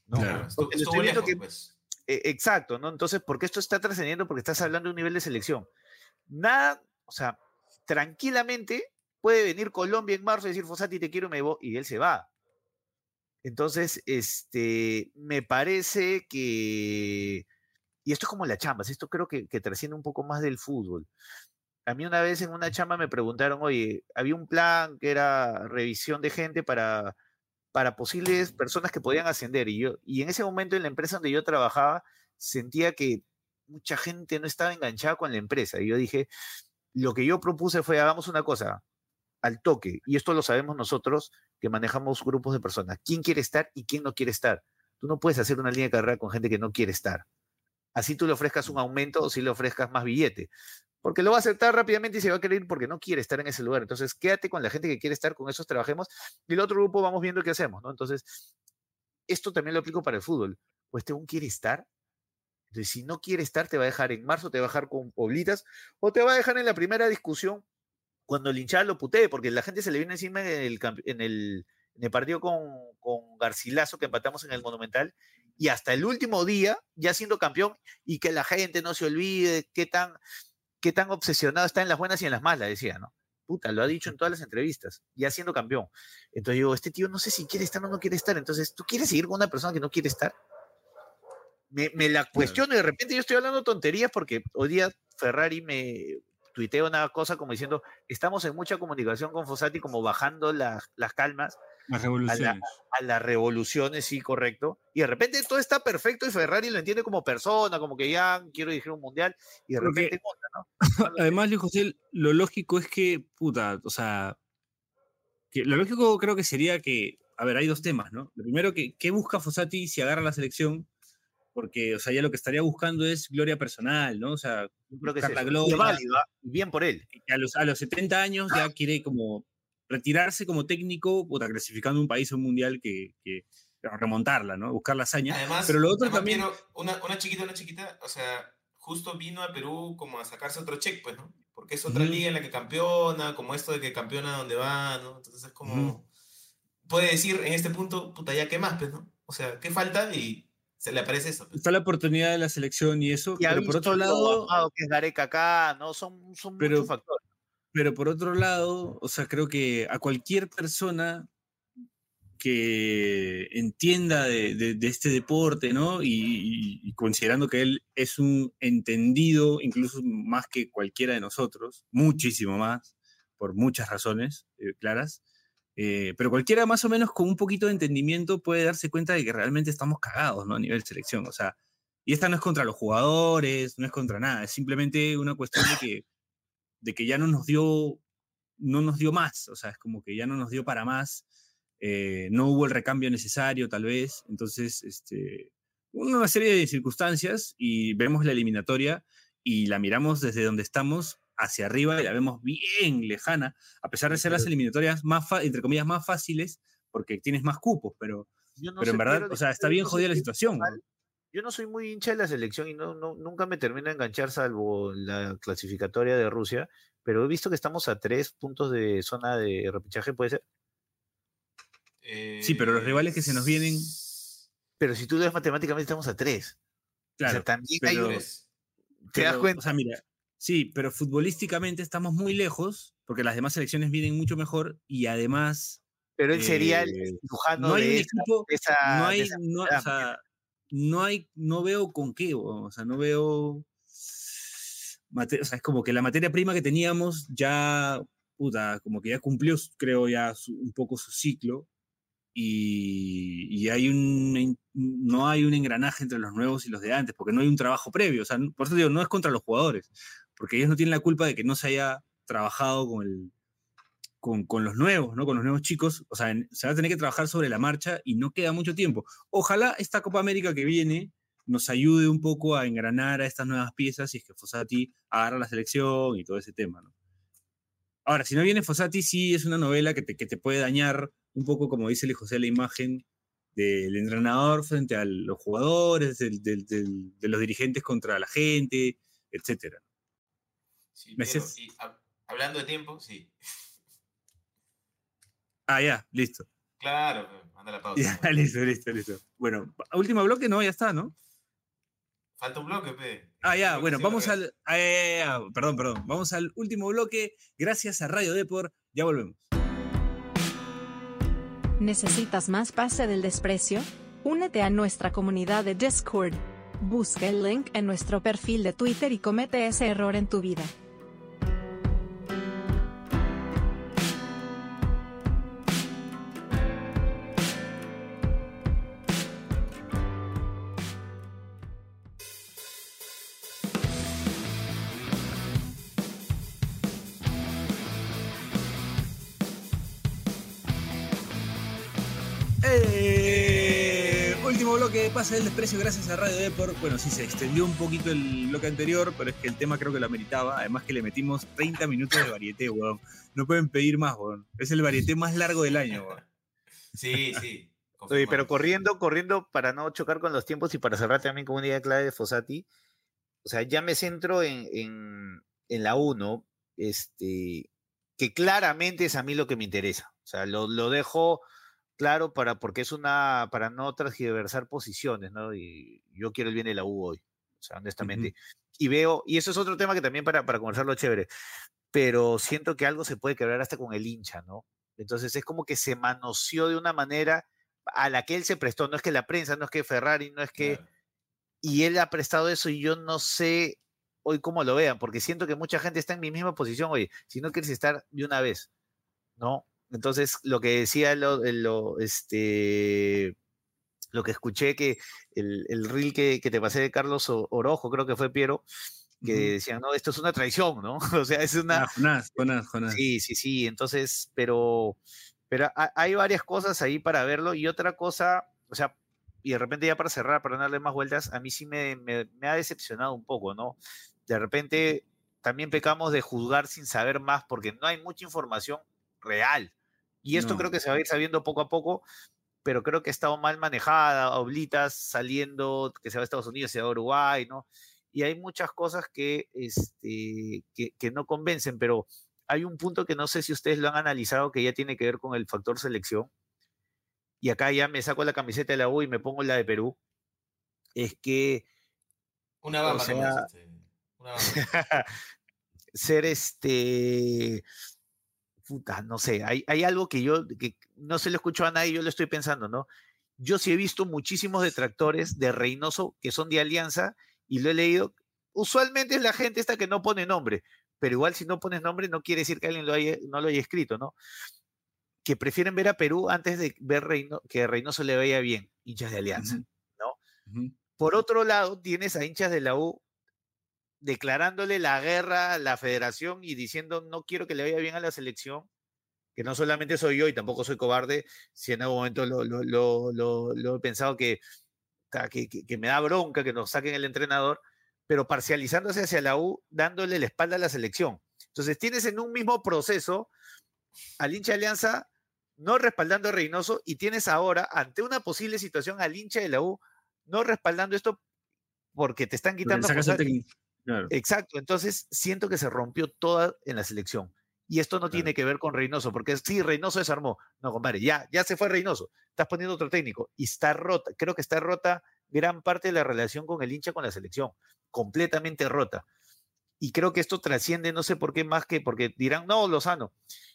¿no? Claro. Porque estoy viendo lejos, que- pues. Eh, exacto, ¿no? Entonces, ¿por qué esto está trascendiendo? Porque estás hablando de un nivel de selección. Nada, o sea, tranquilamente puede venir Colombia en marzo y decir, Fossati, te quiero, me voy, y él se va. Entonces, este, me parece que, y esto es como la chamba, esto creo que, que trasciende un poco más del fútbol. A mí una vez en una chamba me preguntaron, oye, había un plan que era revisión de gente para, para posibles personas que podían ascender. Y, yo, y en ese momento en la empresa donde yo trabajaba, sentía que mucha gente no estaba enganchada con la empresa. Y yo dije, lo que yo propuse fue, hagamos una cosa, al toque, y esto lo sabemos nosotros que manejamos grupos de personas, quién quiere estar y quién no quiere estar. Tú no puedes hacer una línea de carrera con gente que no quiere estar. Así tú le ofrezcas un aumento o si le ofrezcas más billete. Porque lo va a aceptar rápidamente y se va a querer ir porque no quiere estar en ese lugar. Entonces, quédate con la gente que quiere estar, con esos trabajemos. Y el otro grupo vamos viendo qué hacemos, ¿no? Entonces, esto también lo aplico para el fútbol. Pues este aún quiere estar. Entonces, si no quiere estar, te va a dejar en marzo, te va a dejar con oblitas, o te va a dejar en la primera discusión cuando el hinchada lo putee, porque la gente se le viene encima en el, en en el partido con, con Garcilaso que empatamos en el Monumental, y hasta el último día, ya siendo campeón, y que la gente no se olvide qué tan, qué tan obsesionado está en las buenas y en las malas, decía, ¿no? puta, lo ha dicho en todas las entrevistas, ya siendo campeón. Entonces digo, este tío no sé si quiere estar o no quiere estar. Entonces, ¿tú quieres seguir con una persona que no quiere estar? Me, me la cuestiono y de repente yo estoy hablando tonterías porque hoy día Ferrari me tuitea una cosa como diciendo, estamos en mucha comunicación con Fossati, como bajando las, las calmas Las a, revoluciones. la- a las revoluciones, sí, correcto. Y de repente todo está perfecto y Ferrari lo entiende como persona, como que ya quiero dirigir un mundial. Y de Porque- repente, contra, ¿no? [LAUGHS] Además, Luis José, lo lógico es que, puta, o sea, que lo lógico creo que sería que, a ver, hay dos temas, ¿no? Lo primero, que, ¿qué busca Fossati si agarra la selección? Porque, o sea, ya lo que estaría buscando es gloria personal, ¿no? O sea, creo que es la. Y gloria. válido, ¿ah? Bien por él. a los, a los 70 años ya quiere como retirarse como técnico, puta, clasificando un país a un mundial que, que remontarla, ¿no? Buscar la hazaña. Además, Pero lo otro además, también- una, una chiquita, una chiquita, o sea, justo vino a Perú como a sacarse otro check, pues, ¿no? Porque es otra liga en la que campeona, como esto de que campeona donde va, ¿no? Entonces es como, puede decir en este punto, puta, ya qué más, pues, ¿no? O sea, ¿qué falta? Y se le aparece eso. pues. Está la oportunidad de la selección y eso, Y ha pero por otro lado, que es Gareca acá, ¿no? Son, son Pero- muchos factores. Pero por otro lado, o sea, creo que a cualquier persona que entienda de, de- de este deporte, ¿no? Y, y- considerando que él es un entendido, incluso más que cualquiera de nosotros, muchísimo más, por muchas razones eh, claras, eh, pero cualquiera más o menos con un poquito de entendimiento puede darse cuenta de que realmente estamos cagados, ¿no? A nivel selección, o sea, y esta no es contra los jugadores, no es contra nada, es simplemente una cuestión de que, de que ya no nos dio, no nos dio más, o sea, es como que ya no nos dio para más, eh, no hubo el recambio necesario tal vez, entonces, este, una serie de circunstancias y vemos la eliminatoria y la miramos desde donde estamos hacia arriba y la vemos bien lejana, a pesar de ser las eliminatorias más, entre comillas, más fáciles, porque tienes más cupos, pero, no pero en verdad, o sea, está bien jodida la situación. mal. Yo no soy muy hincha de la selección y no, no- nunca me termino de enganchar salvo la clasificatoria de Rusia, pero he visto que estamos a tres puntos de zona de repechaje, puede ser. Sí, pero los rivales que se nos vienen- Pero si tú ves matemáticamente estamos a tres. o Claro, sea, también hay un- ¿Te das cuenta? O sea, mira, sí, pero futbolísticamente estamos muy lejos, porque las demás selecciones vienen mucho mejor y además Pero él sería el eh, cirujano no hay de un esa- equipo, de esa- no de hay, esa no, o sea, no hay, no veo con qué, o sea, no veo, o sea, es como que la materia prima que teníamos ya, puta, como que ya cumplió, creo ya un poco su ciclo y, y hay un, no hay un engranaje entre los nuevos y los de antes, porque no hay un trabajo previo, o sea, por eso digo, no es contra los jugadores, porque ellos no tienen la culpa de que no se haya trabajado con el, con, con los nuevos, ¿no? Con los nuevos chicos. O sea, en- se va a tener que trabajar sobre la marcha y no queda mucho tiempo. Ojalá esta Copa América que viene nos ayude un poco a engranar a estas nuevas piezas y es que Fossati agarra la selección y todo ese tema, ¿no? Ahora, si no viene Fossati, sí es una novela que te, que te puede dañar un poco, como dice el José, la imagen del entrenador frente a los jugadores, del- del- del- de los dirigentes contra la gente, etcétera. Sí, ¿Me Piero, haces- y hab- hablando de tiempo, sí. [LAUGHS] Ah, ya, listo. Claro, manda la pausa. [LAUGHS] Ya, listo, listo, listo. Bueno, último bloque, no, ya está, ¿no? Falta un bloque, pe. Ah, ya, bueno, vamos al. ah, ya, ya, ya, perdón, perdón. Vamos al último bloque. Gracias a Radio Depor. Ya volvemos. ¿Necesitas más pase del desprecio? Únete a nuestra comunidad de Discord. Busca el link en nuestro perfil de Twitter y comete ese error en tu vida. ¡Eh! Último bloque de Pase del Desprecio gracias a Radio Depor. Bueno, sí, se extendió un poquito el bloque anterior, pero es que el tema creo que lo ameritaba. Además que le metimos 30 minutos de varieté, weón. No pueden pedir más, weón. Es el varieté más largo del año, weón. Sí, sí. Oye, pero corriendo, corriendo para no chocar con los tiempos y para cerrar también con una idea clave de Fossati. O sea, ya me centro en, en, en la 1, este, que claramente es a mí lo que me interesa. O sea, lo, lo dejo claro para, porque es una, para no transgiversar posiciones, ¿no? Y yo quiero el bien de la U hoy, o sea, honestamente. Y veo, y eso es otro tema que también para, para conversarlo chévere. pero siento que algo se puede quebrar hasta con el hincha, ¿no? Entonces es como que se manoseó de una manera a la que él se prestó, no es que la prensa, no es que Ferrari, no es que... Y él ha prestado eso y yo no sé hoy cómo lo vean, porque siento que mucha gente está en mi misma posición, oye, si no quieres estar de una vez, ¿no? Entonces, lo que decía lo, lo este, lo que escuché que el, el reel que, que, te pasé de Carlos Orojo, creo que fue Piero, que uh -huh. decían, no, esto es una traición, ¿no? [LAUGHS] O sea, es una... Ah, Jonás, Jonás, Jonás. Sí, sí, sí, entonces, pero, pero hay varias cosas ahí para verlo y otra cosa, o sea, y de repente ya para cerrar, para no darle más vueltas, a mí sí me, me, me ha decepcionado un poco, ¿no? De repente también pecamos de juzgar sin saber más porque no hay mucha información real. Y esto no. creo que se va a ir sabiendo poco a poco, pero creo que ha estado mal manejada, oblitas saliendo, que se va a Estados Unidos, se va a Uruguay, ¿no? Y hay muchas cosas que, este, que, que no convencen, pero hay un punto que no sé si ustedes lo han analizado que ya tiene que ver con el factor selección. Y acá ya me saco la camiseta de la U y me pongo la de Perú. Es que. Una bamba, o sea, Una bamba. [LAUGHS] ser este puta, no sé, hay, hay algo que yo, que no se lo escucho a nadie, yo lo estoy pensando, ¿no? Yo sí he visto muchísimos detractores de Reynoso que son de Alianza y lo he leído. Usualmente es la gente esta que no pone nombre, pero igual si no pones nombre no quiere decir que alguien lo haya, no lo haya escrito, ¿no? Que prefieren ver a Perú antes de ver Reino, que Reynoso le vaya bien, hinchas de Alianza, uh -huh. ¿no? Uh -huh. Por otro lado, tienes a hinchas de la U declarándole la guerra a la federación y diciendo no quiero que le vaya bien a la selección, que no solamente soy yo y tampoco soy cobarde, si en algún momento lo, lo, lo, lo he pensado que, que, que, me da bronca que nos saquen el entrenador, pero parcializándose hacia la U, dándole la espalda a la selección. Entonces tienes en un mismo proceso al hincha de Alianza no respaldando a Reynoso y tienes ahora, ante una posible situación, al hincha de la U no respaldando esto porque te están quitando. Claro. Exacto, entonces siento que se rompió toda en la selección. Y esto no claro. tiene que ver con Reynoso, porque sí, Reynoso desarmó. No, compadre, ya, ya se fue Reynoso. Estás poniendo otro técnico y está rota. Creo que está rota gran parte de la relación con el hincha con la selección. Completamente rota. Y creo que esto trasciende, no sé por qué más que, porque dirán, no, Lozano.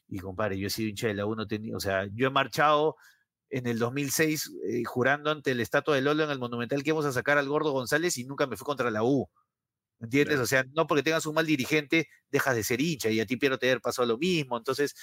Y compadre, yo he sido hincha de la 1, o sea, yo he marchado en el 2006 eh, jurando ante el estatua de Lolo en el Monumental que íbamos a sacar al Gordo González y nunca me fui contra la U. ¿Entiendes? Claro. O sea, no porque tengas un mal dirigente, dejas de ser hincha y a ti Piero te pasó lo mismo. Entonces.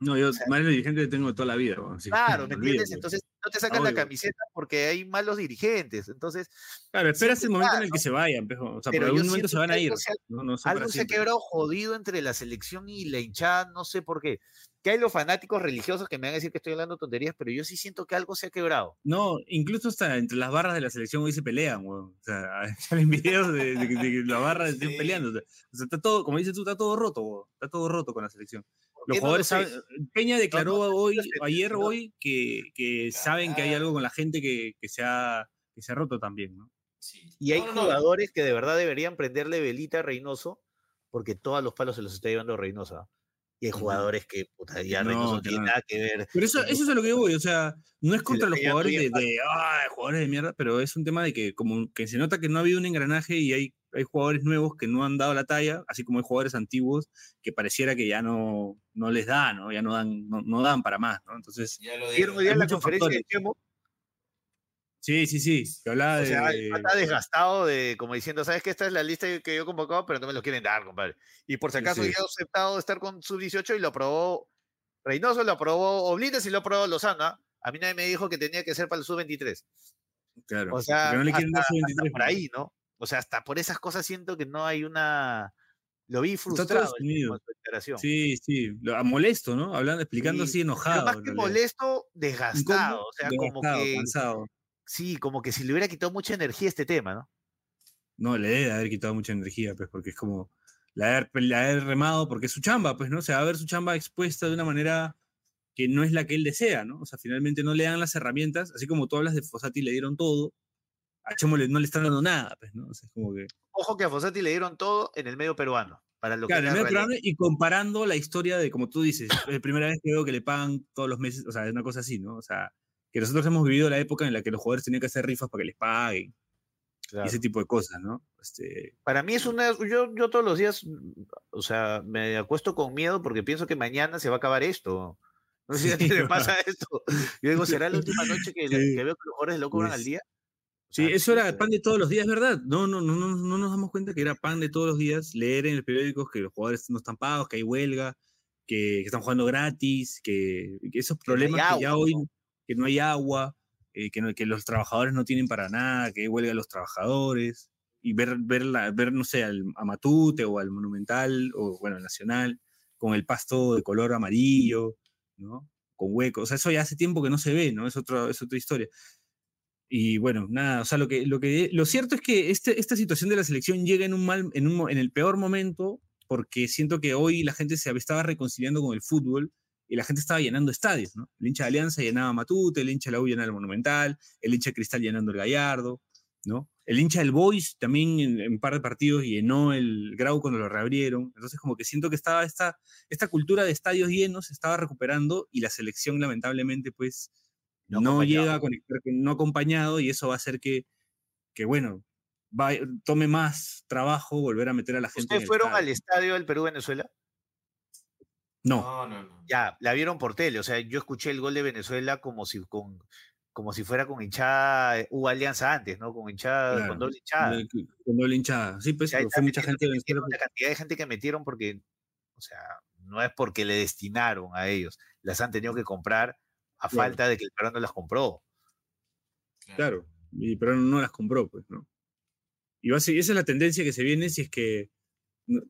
No, yo o sea, mal dirigente tengo toda la vida. [LAUGHS] Claro, ¿me entiendes? Entonces no te sacan la camiseta porque hay malos dirigentes. Entonces. Claro, esperas el momento en el que se vayan, o sea, por algún momento se van a ir. Se ha, no, no algo se ha quebrado jodido entre la selección y la hinchada, no sé por qué que hay los fanáticos religiosos que me van a decir que estoy hablando tonterías, pero yo sí siento que algo se ha quebrado. No, incluso hasta entre las barras de la selección hoy se pelean, weón. O sea, [LAUGHS] salen videos de, de, de, de la barra estén sí. peleando. O sea, está todo, como dices tú, está todo roto, weón. Está todo roto con la selección. Los jugadores no saben, Peña declaró no, no, hoy, ayer, hoy, que, que saben que hay algo con la gente que, que, se, ha, que se ha roto también, ¿no? Sí. Y hay jugadores que de verdad deberían prenderle velita a Reynoso, porque todos los palos se los está llevando Reynosa y hay jugadores que puta, ya no, no tienen no. nada que ver. Pero eso, eso es a lo que voy, o sea, no es contra los jugadores de, de, ah, jugadores de mierda, pero es un tema de que como que se nota que no ha habido un engranaje y hay, hay jugadores nuevos que no han dado la talla, así como hay jugadores antiguos que pareciera que ya no, no les da, ¿no? Ya no dan, no, no dan para más, ¿no? Entonces, ya lo digo. en la conferencia de Chemo, Sí, sí, sí. Que hablaba o sea, de. Está desgastado de como diciendo, ¿sabes que Esta es la lista que yo he convocado, pero no me lo quieren dar, compadre. Y por si acaso sí, sí. ya he aceptado estar con sub-18 y lo aprobó Reynoso, lo aprobó Oblitas y lo aprobó Lozana. A mí nadie me dijo que tenía que ser para el sub-23. Claro. O sea, no le quieren hasta, dar sub-23. por ahí, ¿no? O sea, hasta por esas cosas siento que no hay una. Lo vi frustrado. Sí, sí, molesto, ¿no? Hablando, explicando sí. así enojado. Pero más que molesto, desgastado. O sea, desgastado, como que. Cansado sí, como que si le hubiera quitado mucha energía a este tema, ¿no? No, le debe haber quitado mucha energía, pues, porque es como la haber, la haber remado, porque es su chamba, pues, ¿no? O sea, a ver su chamba expuesta de una manera que no es la que él desea, ¿no? O sea, finalmente no le dan las herramientas, así como tú hablas de Fossati le dieron todo, a Chemo no le están dando nada, pues, ¿no? O sea, es como que... Ojo que a Fossati le dieron todo en el medio peruano. Para lo claro, que en el medio peruano y comparando la historia de, como tú dices, es la primera vez que veo que le pagan todos los meses, o sea, es una cosa así, ¿no? O sea, que nosotros hemos vivido la época en la que los jugadores tenían que hacer rifas para que les paguen. y ese tipo de cosas, ¿no? Este... Para mí es una, yo, yo todos los días, o sea, me acuesto con miedo porque pienso que mañana se va a acabar esto. No sé si a ti te [LAUGHS] pasa esto. Yo digo, ¿será la última noche que, veo que los jugadores lo cobran al Pues día? Sí, eso era pan de todos los días, ¿verdad? No, no, no, no, no nos damos cuenta que era pan de todos los días leer en el periódico que los jugadores no están pagos, que hay huelga, que, que están jugando gratis, que, que esos Que problemas que ya hoy, ¿no? Que no hay agua, eh, que, no- que los trabajadores no tienen para nada, que hay huelga los trabajadores, y ver, ver, la- ver no sé, al, a Matute o al Monumental, o bueno, al Nacional, con el pasto de color amarillo, ¿no? Con huecos, o sea, eso ya hace tiempo que no se ve, ¿no? Es, otro, es otra historia. Y bueno, nada, o sea, lo que, lo que, lo cierto es que este, esta situación de la selección llega en un mal, en, un, en el peor momento, porque siento que hoy la gente se estaba reconciliando con el fútbol y la gente estaba llenando estadios, ¿no? El hincha de Alianza llenaba Matute, el hincha de la U llenaba el Monumental, el hincha de Cristal llenando el Gallardo, ¿no? El hincha del Boys también en, en un par de partidos llenó el Grau cuando lo reabrieron. Entonces, como que siento que estaba esta, esta cultura de estadios llenos, estaba recuperando y la selección, lamentablemente, pues No no, llega a conectar, con- no acompañado, y eso va a hacer que, que bueno, va, tome más trabajo volver a meter a la gente. en ¿Ustedes fueron estadio. al estadio del Perú-Venezuela? No, No, no, no. Ya, la vieron por tele. O sea, yo escuché el gol de Venezuela como si con como si fuera con hinchada, eh, hubo alianza antes, ¿no? Con hinchada, Claro, con doble hinchada. con doble hinchada. Sí, pues fue mucha gente de metieron Venezuela. La cantidad de gente que metieron porque, o sea, no es porque le destinaron a ellos, las han tenido que comprar a Claro. falta de que el peruano las compró. Claro, y, pero no las compró, pues, ¿no? Y va a ser- esa es la tendencia que se viene si es que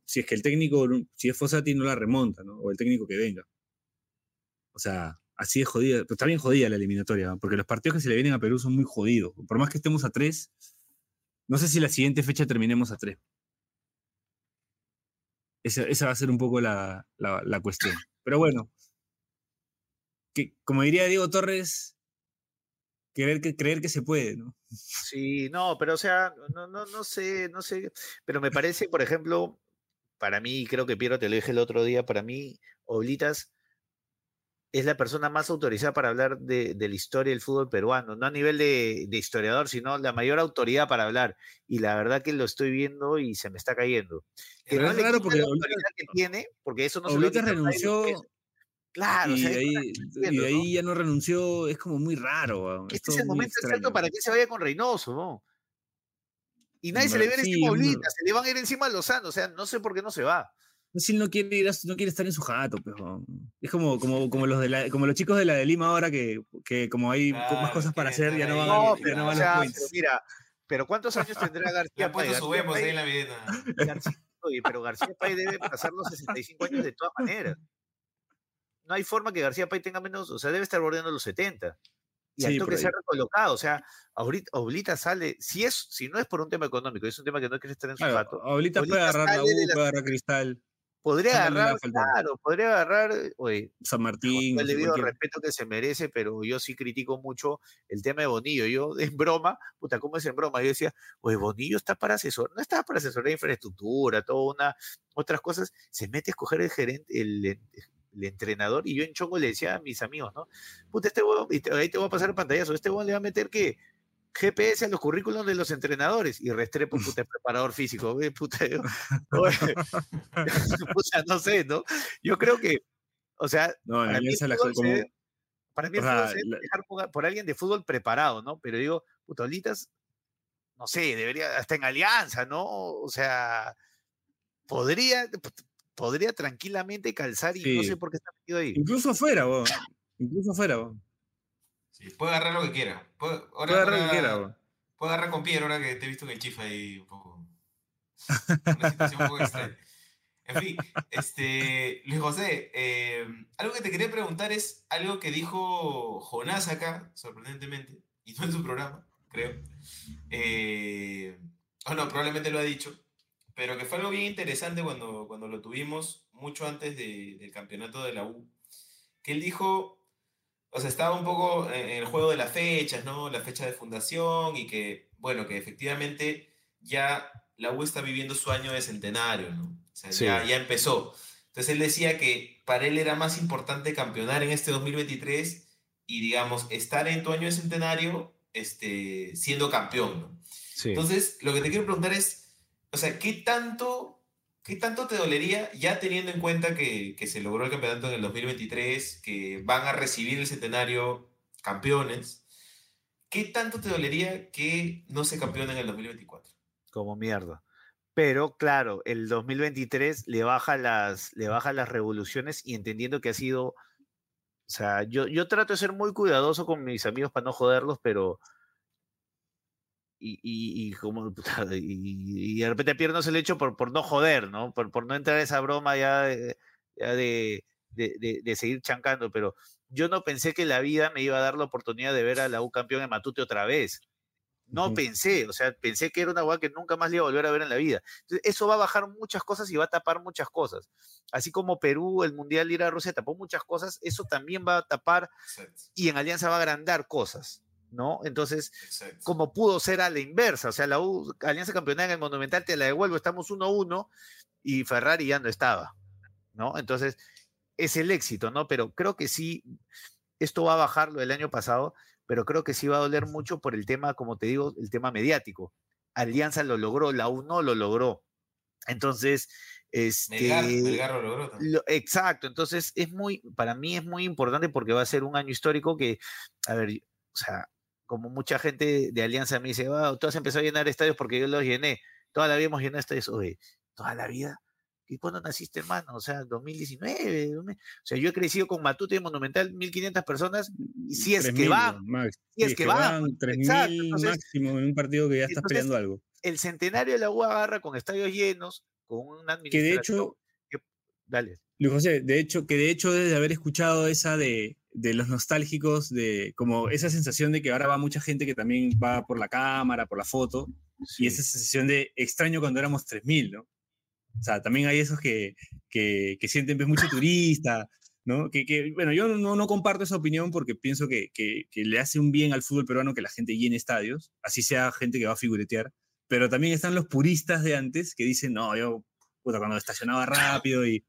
si es que el técnico, si es Fossati, no la remonta, ¿no? O el técnico que venga. O sea, así es jodida. Pero está bien jodida la eliminatoria, porque los partidos que se le vienen a Perú son muy jodidos. Por más que estemos a tres, no sé si la siguiente fecha terminemos a tres. Esa, esa va a ser un poco la, la- la cuestión. Pero bueno, que, como diría Diego Torres, creer que, creer que se puede, ¿no? Sí, no, pero o sea, no, no, no sé, no sé, pero me parece, por ejemplo, para mí, creo que Piero te lo dije el otro día, para mí, Oblitas es la persona más autorizada para hablar de, de la historia del fútbol peruano, no a nivel de, de historiador, sino la mayor autoridad para hablar. Y la verdad que lo estoy viendo y se me está cayendo. Que no es raro porque la que tiene, porque eso no se lo renunció. Claro, o y sea, de ahí, y ahí ya no renunció, es como muy raro. Este todo es el momento exacto para que se vaya con Reynoso, ¿no? Y nadie se le ve encima a es muy- Oblita, se le van a ir encima a Lozano, o sea, no sé por qué no se va. No, si él no quiere ir a- no quiere estar en su jato, pues, weón. Es como, como, como los de la, como los chicos de la de Lima ahora que, que como hay co- más Claro, cosas para hacer, ya no van, No, ya pero, no o van sea, los pero mira, pero ¿cuántos años tendrá Le García Pay? García ahí en la videna. García- oye, pero García Pay debe pasar los 65 años de todas maneras. No hay forma que García Pay tenga menos, o sea, debe estar bordeando los 70. Y Sí, al toque se ha recolocado, o sea, ahorita, Oblita sale, si es, si no es por un tema económico, es un tema que no quiere estar en su Claro, jato, ahorita puede Oblita agarrar la U, la- puede agarrar Cristal, podría agarrar, claro, podría agarrar, oye, San Martín, el debido respeto que se merece, pero yo sí critico mucho el tema de Bonillo. Yo, [LAUGHS] en broma, puta, ¿cómo es en broma? Yo decía, oye, Bonillo está para asesor, no está para asesorar infraestructura, toda una, otras cosas, se mete a escoger el gerente, el, el- el entrenador, y yo en Chongo le decía a mis amigos, ¿no? Puta, este huevón, ahí te voy a pasar el pantallazo, este huevón le va a meter que GPS a los currículos de los entrenadores y Restrepo, puta, es preparador físico, güey, puta, yo, [LAUGHS] [LAUGHS] puta, no sé, ¿no? Yo creo que, o sea, No, en para mí el Alianza la como, se para mí el o fútbol sea, se debe la- dejar por alguien de fútbol preparado, ¿no? Pero digo, putolitas, no sé, debería, hasta en alianza, ¿no? O sea, podría, podría tranquilamente calzar y no sé por qué está metido ahí. incluso afuera, weón. Incluso afuera, weón. Sí, puede agarrar lo que quiera. Puede, ahora, Puede agarrar lo que quiera, weón. puede agarrar con Piero ahora que te he visto en el chifa ahí un poco. Una situación un poco extraña. En fin, este, Luis José, eh, algo que te quería preguntar es algo que dijo Jonás acá, sorprendentemente, y no en su programa, creo. Eh, o no, probablemente lo ha dicho, pero que fue algo bien interesante cuando, cuando lo tuvimos mucho antes de- del campeonato de la U, que él dijo, o sea, estaba un poco en el juego de las fechas, ¿no? La fecha de fundación y que, bueno, que efectivamente ya la U está viviendo su año de centenario, ¿no? O sea, Sí. ya, ya empezó. Entonces él decía que para él era más importante campeonar en este 2023 y, digamos, estar en tu año de centenario este, siendo campeón, ¿no? Entonces, lo que te quiero preguntar es, o sea, ¿qué tanto, qué tanto te dolería, ya teniendo en cuenta que, se logró el campeonato en el 2023, que van a recibir el centenario campeones, ¿qué tanto te dolería que no se campeone en el 2024? Como mierda. Pero claro, el 2023 le baja las, le baja las revoluciones y entendiendo que ha sido, o sea, yo, yo trato de ser muy cuidadoso con mis amigos para no joderlos, pero y, y, y como [LAUGHS] y, y, de repente pierdes el hecho por, por no joder, ¿no? Por, por no entrar a esa broma ya de, ya de, de, de, de, seguir chancando, pero yo no pensé que la vida me iba a dar la oportunidad de ver a la U campeón en Matute otra vez. No uh -huh. pensé, o sea, pensé que era una hueá que nunca más le iba a volver a ver en la vida. Entonces, eso va a bajar muchas cosas y va a tapar muchas cosas. Así como Perú, el Mundial ir a Rusia tapó muchas cosas, eso también va a tapar y en Alianza va a agrandar cosas. ¿No? Entonces, Exacto. como pudo ser a la inversa, o sea, la U, Alianza Campeonaria en el Monumental te la devuelvo, estamos 1-1 y Ferrari ya no estaba, ¿no? Entonces, es el éxito, ¿no? Pero creo que sí, esto va a bajar lo del año pasado, pero creo que sí va a doler mucho por el tema, como te digo, el tema mediático. Alianza lo logró, la U no lo logró. Entonces, este, Melgar, Melgar lo logró también. Lo, exacto, entonces es muy, para mí es muy importante porque va a ser un año histórico que, a ver, o sea, como mucha gente de Alianza me dice, wow, tú has empezado a llenar estadios porque yo los llené. Toda la vida hemos llenado estadios. Oye, toda la vida. ¿Y cuándo naciste, hermano? O sea, 2019. O sea, yo he crecido con Matute Monumental, 1500 personas. Y si es que va. Si es que, va. 3000 máximo en un partido que ya estás entonces, peleando algo. El centenario de la U agarra con estadios llenos, con una administración. Que de hecho. Que, dale. Luis José, de hecho, que de hecho, desde haber escuchado esa de de los nostálgicos, de como esa sensación de que ahora va mucha gente que también va por la cámara, por la foto, sí. y esa sensación de extraño cuando éramos 3.000, ¿no? O sea, también hay esos que, que, que sienten pues, mucho turista, ¿no? Que, que bueno, yo no, no, comparto esa opinión porque pienso que, que, le hace un bien al fútbol peruano que la gente llene estadios, así sea gente que va a figuretear, pero también están los puristas de antes que dicen, no, yo, puta, cuando estacionaba rápido y...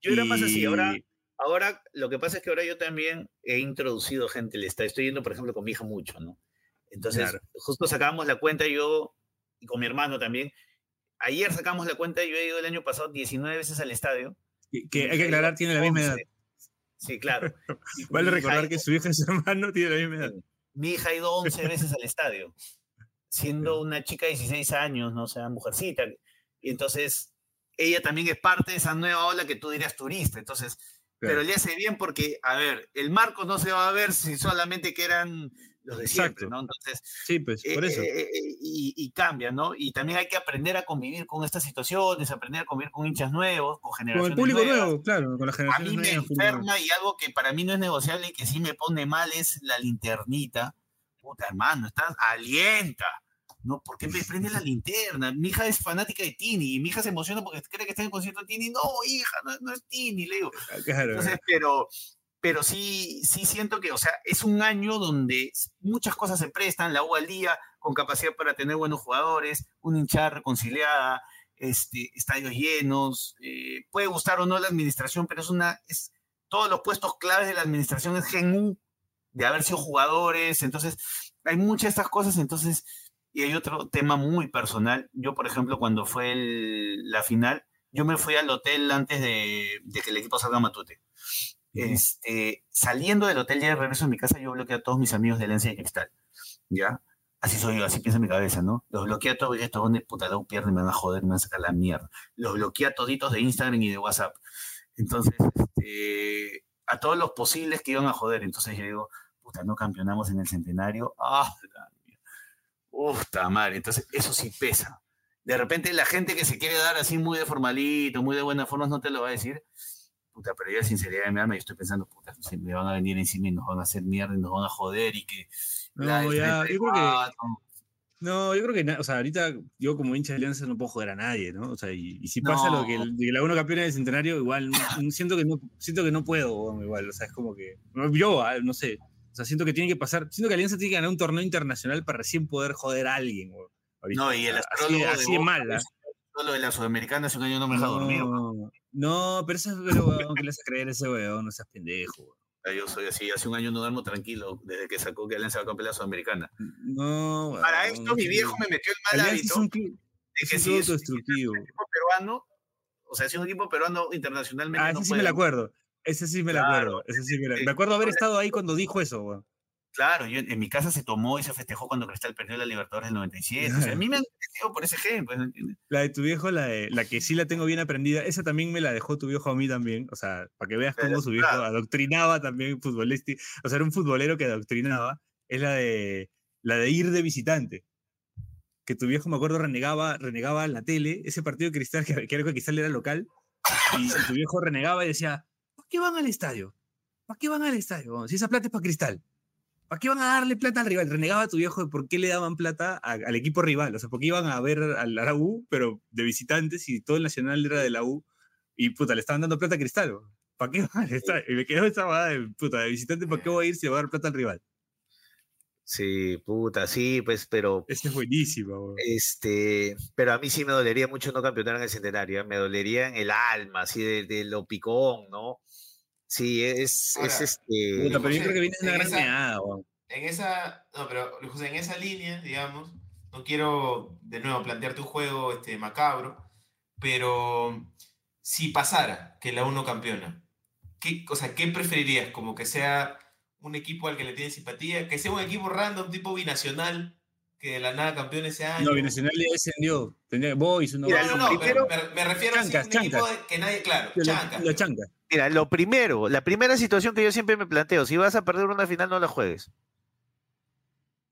Yo era más así, ahora Ahora, lo que pasa es que ahora yo también he introducido gente, le está, estoy yendo, por ejemplo, con mi hija mucho, ¿no? Entonces, claro. justo sacamos la cuenta yo, y con mi hermano también. Ayer sacamos la cuenta, yo he ido el año pasado 19 veces al estadio. Que, que hay que aclarar, tiene la misma edad. Sí, claro. [LAUGHS] vale recordar que su hija y su [LAUGHS] hermano tienen la misma edad. Mi hija ha ido 11 veces al estadio, siendo una chica de 16 años, no o sea, mujercita. Y entonces, ella también es parte de esa nueva ola que tú dirías turista. Entonces, pero le hace bien porque, a ver, el marco no se va a ver si solamente que eran los de siempre, Exacto. ¿no? Entonces, sí, pues, por eso. Eh, eh, y, y, cambia, ¿no? Y también hay que aprender a convivir con estas situaciones, aprender a convivir con hinchas nuevos, con generaciones Con el público nuevas. nuevo, claro, con la generación A mí me enferma y algo que para mí no es negociable y que sí me pone mal es la linternita. Puta, hermano, estás, alienta. ¿No? ¿Por qué me prende la linterna? Mi hija es fanática de Tini y mi hija se emociona porque cree que está en el concierto de Tini. No, hija, no, no es Tini, le digo. Claro. Entonces, pero, pero sí, sí siento que, o sea, es un año donde muchas cosas se prestan, la U al día, con capacidad para tener buenos jugadores, una hinchada reconciliada, este, estadios llenos, eh, puede gustar o no la administración, pero es una, es, todos los puestos claves de la administración es gen de haber sido jugadores, entonces hay muchas de estas cosas, entonces y hay otro tema muy personal. Yo, por ejemplo, cuando fue el, la final, yo me fui al hotel antes de, de que el equipo salga a Matute. Este, saliendo del hotel ya de regreso a mi casa, yo bloqueé a todos mis amigos de Alianza de Cristal. ¿Ya? Así soy yo, así piensa mi cabeza, ¿no? Los bloqueé a todos y estos donde puta la pierde me van a joder, me van a sacar la mierda. Los bloqueé a toditos de Instagram y de WhatsApp. Entonces, este, a todos los posibles que iban a joder. Entonces yo digo, puta, no campeonamos en el centenario. ¡Ah! Puta madre, entonces eso sí pesa. De repente la gente que se quiere dar así muy de formalito, muy de buenas formas, no te lo va a decir. Puta, pero yo sinceridad de mi alma, yo estoy pensando, puta, me van a venir encima y nos van a hacer mierda y nos van a joder y que... No, la, ya, yo creo que... No, yo creo que, o sea, ahorita yo como hincha de Alianza no puedo joder a nadie, ¿no? O sea, y, y si pasa no. lo que, que la uno campeona del centenario, igual siento que no siento que no puedo, igual, o sea, es como que yo, ah, no sé, sea, siento que tiene que pasar, siento que Alianza tiene que ganar un torneo internacional para recién poder joder a alguien. Ahorita. No, y el astrólogo así, así de, es mal. Solo de la Sudamericana hace un año no me deja no, dormir. No, pero eso, pero aunque le haces creer ese weón, no seas pendejo. Yo soy así, hace un año no duermo tranquilo, desde que sacó que Alianza va a campeón la Sudamericana. No, Para weón, esto, mi sí. viejo me metió el mal es hábito un es que un es equipo peruano, o sea, es un equipo peruano internacionalmente. Ah, no sí puede- me la acuerdo. Ese sí me la Claro, acuerdo. Ese sí me, la- sí. me acuerdo haber estado ahí cuando dijo eso, weón. Claro, yo, en mi casa se tomó y se festejó cuando Cristal perdió la Libertadores del 97. O sea, a [LAUGHS] mí me han metido por ese ejemplo. La de tu viejo, la, de, la que sí la tengo bien aprendida, esa también me la dejó tu viejo a mí también. O sea, para que veas Pero, cómo su viejo claro. adoctrinaba también futbolístico. O sea, era un futbolero que adoctrinaba. Es la de, la de ir de visitante. Que tu viejo, me acuerdo, renegaba, renegaba en la tele, ese partido de Cristal, que, que era que Cristal era local, y tu viejo renegaba y decía, ¿para qué van al estadio? ¿Para qué van al estadio? Si esa plata es para Cristal. ¿Para qué van a darle plata al rival? Renegaba tu viejo de por qué le daban plata a- al equipo rival. O sea, porque iban a ver a la U, pero de visitantes y todo el nacional era de la U. Y puta, le estaban dando plata a Cristal. ¿Para qué van al estadio? Y me quedó esa de puta, de visitante, ¿para qué voy a ir si le voy a dar plata al rival? Sí, puta, sí, pues, pero Esa es buenísima, weón. este, pero a mí sí me dolería mucho no campeonar en el centenario, ¿eh? me dolería en el alma, así de, de lo picón, ¿no? Sí, es, Ahora, es este. Puta, pero yo creo que viene de una en gran esa- meada. En esa, no, pero José, en esa línea, digamos, no quiero de nuevo plantearte un juego este, macabro, pero si pasara que la uno campeona, ¿qué, o sea, ¿qué preferirías? ¿Como que sea un equipo al que le tienes simpatía? ¿Que sea un equipo random, tipo binacional, que de la nada campeón ese año? No, Binacional ya descendió. Tenía Boys, una Mira, no, no, no, pero primero- me, me refiero a Chancas, un equipo chancas. que nadie, claro, la, chancas. chanca. Mira, lo primero, la primera situación que yo siempre me planteo, si vas a perder una final, no la juegues.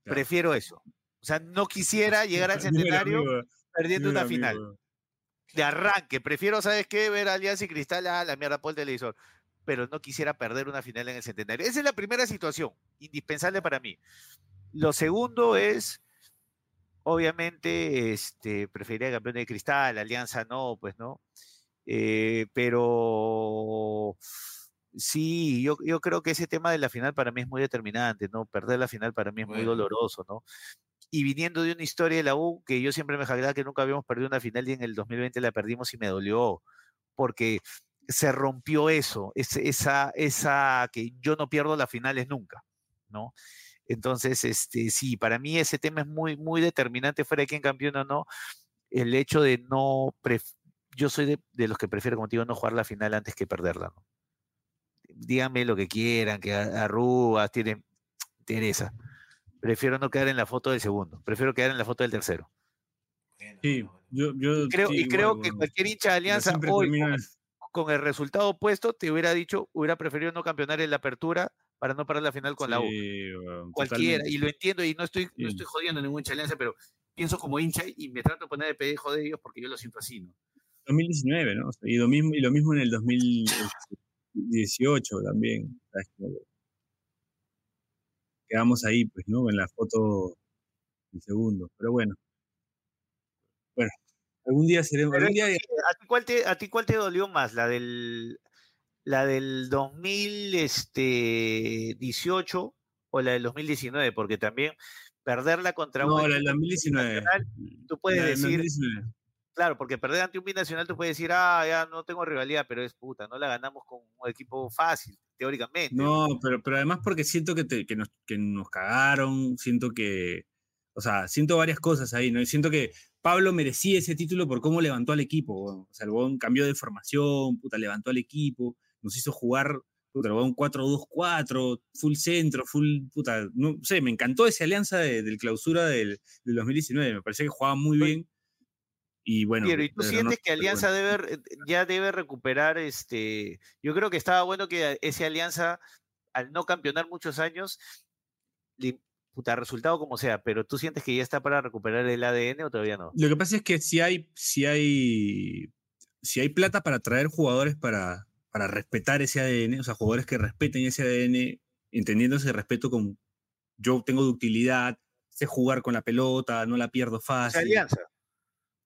Claro. Prefiero eso. O sea, no quisiera llegar al centenario amigo, perdiendo una final. amigo. de arranque. Prefiero, ¿sabes qué? Ver Alianza y Cristal a la mierda por el televisor. Pero no quisiera perder una final en el centenario. Esa es la primera situación, indispensable para mí. Lo segundo es, obviamente, este, preferiría campeón de Cristal, Alianza no, pues no. Eh, pero sí, yo, yo creo que ese tema de la final para mí es muy determinante, ¿no? Perder la final para mí es muy Bueno. doloroso, ¿no? y viniendo de una historia de la U que yo siempre me jactaba que nunca habíamos perdido una final y en el 2020 la perdimos y me dolió porque se rompió eso, ese- esa, esa que yo no pierdo las finales nunca, ¿no? Entonces, este, sí, para mí ese tema es muy, muy determinante fuera de quién campeona o no, el hecho de no, pref- yo soy de, de los que prefiero, como te digo, no jugar la final antes que perderla, ¿no? Díganme lo que quieran, que arrugas, tienen, interesa. Prefiero no quedar en la foto del segundo, prefiero quedar en la foto del tercero. Sí, yo, yo Y creo, sí, y que cualquier hincha de Alianza hoy, con, el resultado opuesto, te hubiera dicho, hubiera preferido no campeonar en la apertura para no perder la final con la U. Weón, Cualquiera, totalmente. y lo entiendo, y no estoy, no estoy jodiendo ningún Alianza, pero pienso como hincha y me trato de poner de pedejo de ellos porque yo lo siento así, ¿no? 2019, ¿no? Y, lo mismo, y lo mismo en el 2018 también. ¿sabes? Como que Quedamos ahí, pues, ¿no? En la foto del segundo. Pero bueno. Bueno, algún día seremos. Algún día, ¿A ti cuál te, a ti cuál te dolió más? ¿La del, la del 2018 o la del 2019? Porque también perderla contra un no, la del equipo 2019. binacional, tú puedes La decir, 2019. Claro, porque perder ante un binacional tú puedes decir, ah, ya no tengo rivalidad, pero es puta, no la ganamos con un equipo fácil, teóricamente. No, pero, pero además porque siento que, te- que, nos, que nos cagaron, siento que, o sea, siento varias cosas ahí, ¿no? Y siento que Pablo merecía ese título por cómo levantó al equipo, o sea, el weón cambió de formación, puta, levantó al equipo, nos hizo jugar, puta, el weón 4-2-4, full centro, full, puta, no sé, me encantó esa alianza de, del clausura del, del 2019, me parecía que jugaba muy bien. Y bueno, Piero, ¿y tú pero no- sientes que pero bueno. Alianza debe, ya debe recuperar este? Yo creo que estaba bueno que ese Alianza, al no campeonar muchos años, le- puta, resultado como sea, pero tú sientes que ya está para recuperar el ADN o todavía no? Lo que pasa es que si hay, si hay, si hay plata para traer jugadores para, para respetar ese ADN, o sea, jugadores que respeten ese ADN, entendiendo ese respeto con yo tengo ductilidad, sé jugar con la pelota, no la pierdo fácil. Alianza.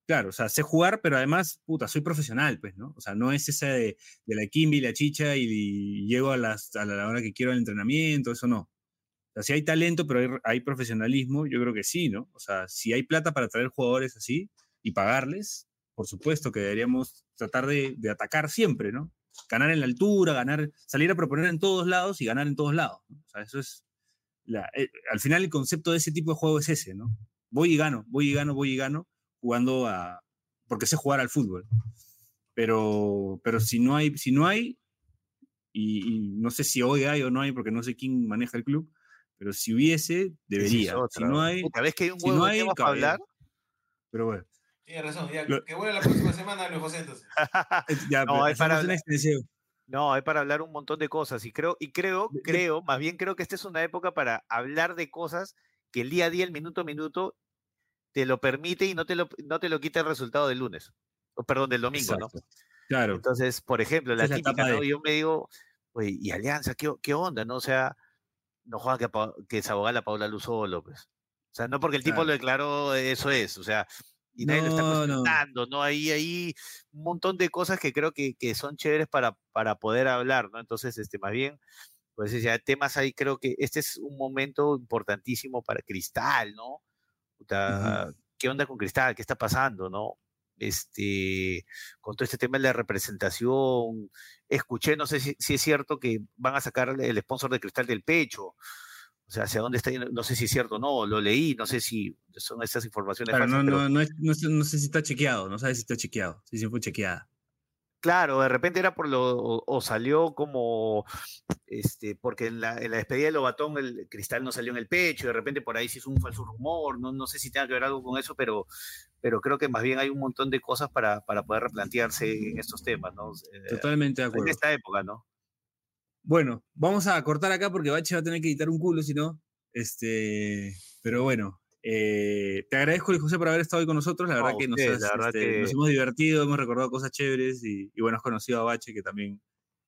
Claro, o sea, sé jugar, pero además, puta, soy profesional, pues, ¿no? O sea, no es esa de, de la Kimby, la chicha y, y llego a, las, a la hora que quiero al entrenamiento, eso no. Sea, si hay talento, pero hay, hay profesionalismo, yo creo que sí, ¿no? O sea, si hay plata para traer jugadores así y pagarles, por supuesto que deberíamos tratar de, de atacar siempre, ¿no? ganar en la altura, ganar, salir a proponer en todos lados y ganar en todos lados. O sea, eso es, eh, al final el concepto de ese tipo de juego es ese, ¿no? Voy y gano, voy y gano, voy y gano, jugando a, porque sé jugar al fútbol. Pero, pero si no hay, si no hay, y, no sé si hoy hay o no hay, porque no sé quién maneja el club, pero si hubiese, debería. si no hay, vez que hay un juego si para hablar. Pero bueno. Tiene razón, ya, que vuelva la próxima semana, Luis José, entonces. ya, no, hay para hablar, no, hay para hablar un montón de cosas. Y creo, y creo, creo, más bien creo que esta es una época para hablar de cosas que el día a día, el minuto a minuto, te lo permite y no te lo, no te lo quita el resultado del lunes. O perdón, del domingo, ¿no? Claro. Entonces, por ejemplo, la típica, ¿no? Yo me digo, oye, ¿y Alianza qué, qué onda? ¿No? O sea, no juega que, que es abogada Paula Luzó López. O sea, no porque el tipo lo declaró, eso es. O sea, y nadie lo está cuestionando, ¿no? Ahí hay un montón de cosas que creo que, que, son chéveres para, para poder hablar, ¿no? Entonces, este, más bien, pues ya temas ahí, creo que este es un momento importantísimo para Cristal, ¿no? ¿Qué onda con Cristal? ¿Qué está pasando, no? Este, con todo este tema de la representación, escuché, no sé si, si es cierto que van a sacar el sponsor de Cristal del pecho, o sea, hacia dónde está, no sé si es cierto o no, lo leí, no sé si son estas informaciones. Claro, no, no, no, no, sé si está chequeado, no sabes si está chequeado, si fue chequeada. Claro, de repente era por lo, o, salió como, este, porque en la, en la, despedida de Lobatón el cristal no salió en el pecho, de repente por ahí sí es un falso rumor, no, no sé si tenga que ver algo con eso, pero, pero creo que más bien hay un montón de cosas para, para poder replantearse en estos temas, ¿no? Eh, Totalmente de acuerdo. En esta época, ¿no? Bueno, vamos a cortar acá porque Bache va a tener que editar un culo, si no. Este, pero bueno, eh, te agradezco, José, por haber estado hoy con nosotros. La verdad, que, nos, este, nos, hemos divertido, hemos recordado cosas chéveres y, bueno, has conocido a Bache, que también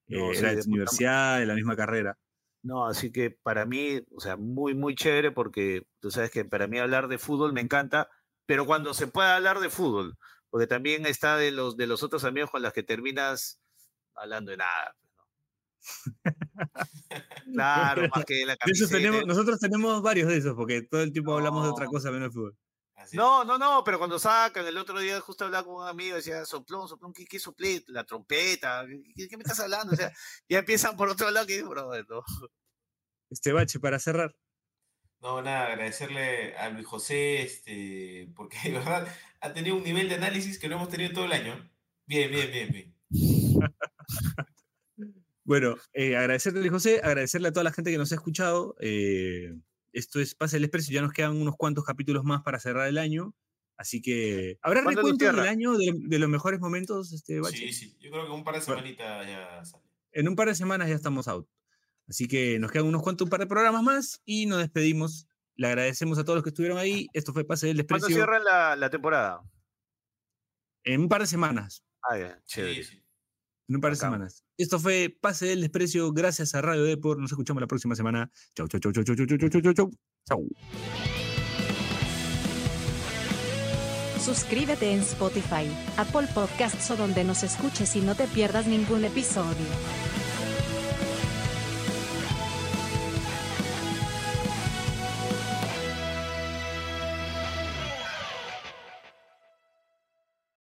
eh, era de universidad, de la misma carrera. No, así que para mí, o sea, muy, muy chévere porque tú sabes que para mí hablar de fútbol me encanta, pero cuando se puede hablar de fútbol, porque también está de los, de los otros amigos con los que terminas hablando de nada. [LAUGHS] claro, más que la tenemos, nosotros tenemos varios de esos, porque todo el tiempo hablamos de otra cosa menos de fútbol. no, no, no, pero cuando sacan, el otro día justo hablaba con un amigo, decía, soplón, soplón, ¿qué, qué soplé? La trompeta, ¿qué, me estás hablando? O sea, ya empiezan por otro lado, que bro, no. Este bache, para cerrar. No, nada, agradecerle a Luis José, este, porque de verdad ha tenido un nivel de análisis que no hemos tenido todo el año. Bien, bien, bien, bien. [LAUGHS] Bueno, eh, agradecerle, José, agradecerle a toda la gente que nos ha escuchado. Eh, esto es Pase el Expreso, ya nos quedan unos cuantos capítulos más para cerrar el año. Así que, ¿habrá recuento del año de, los mejores momentos, este Sí, sí, yo creo que un par de semanitas ya sale. En un par de semanas ya estamos out. Así que nos quedan unos cuantos, un par de programas más y nos despedimos. Le agradecemos a todos los que estuvieron ahí. Esto fue Pase del Expreso. ¿Cuándo cierran la, la, temporada? En un par de semanas. Ah, ya, chévere. Sí, sí. En un par de semanas. Esto fue Pase del Desprecio. Gracias a Radio Deport. Nos escuchamos la próxima semana. Chau, chau, chau, chau, chau, chau, chau, chau, chau, chau. Chau. Suscríbete en Spotify, Apple Podcasts o donde nos escuches y no te pierdas ningún episodio.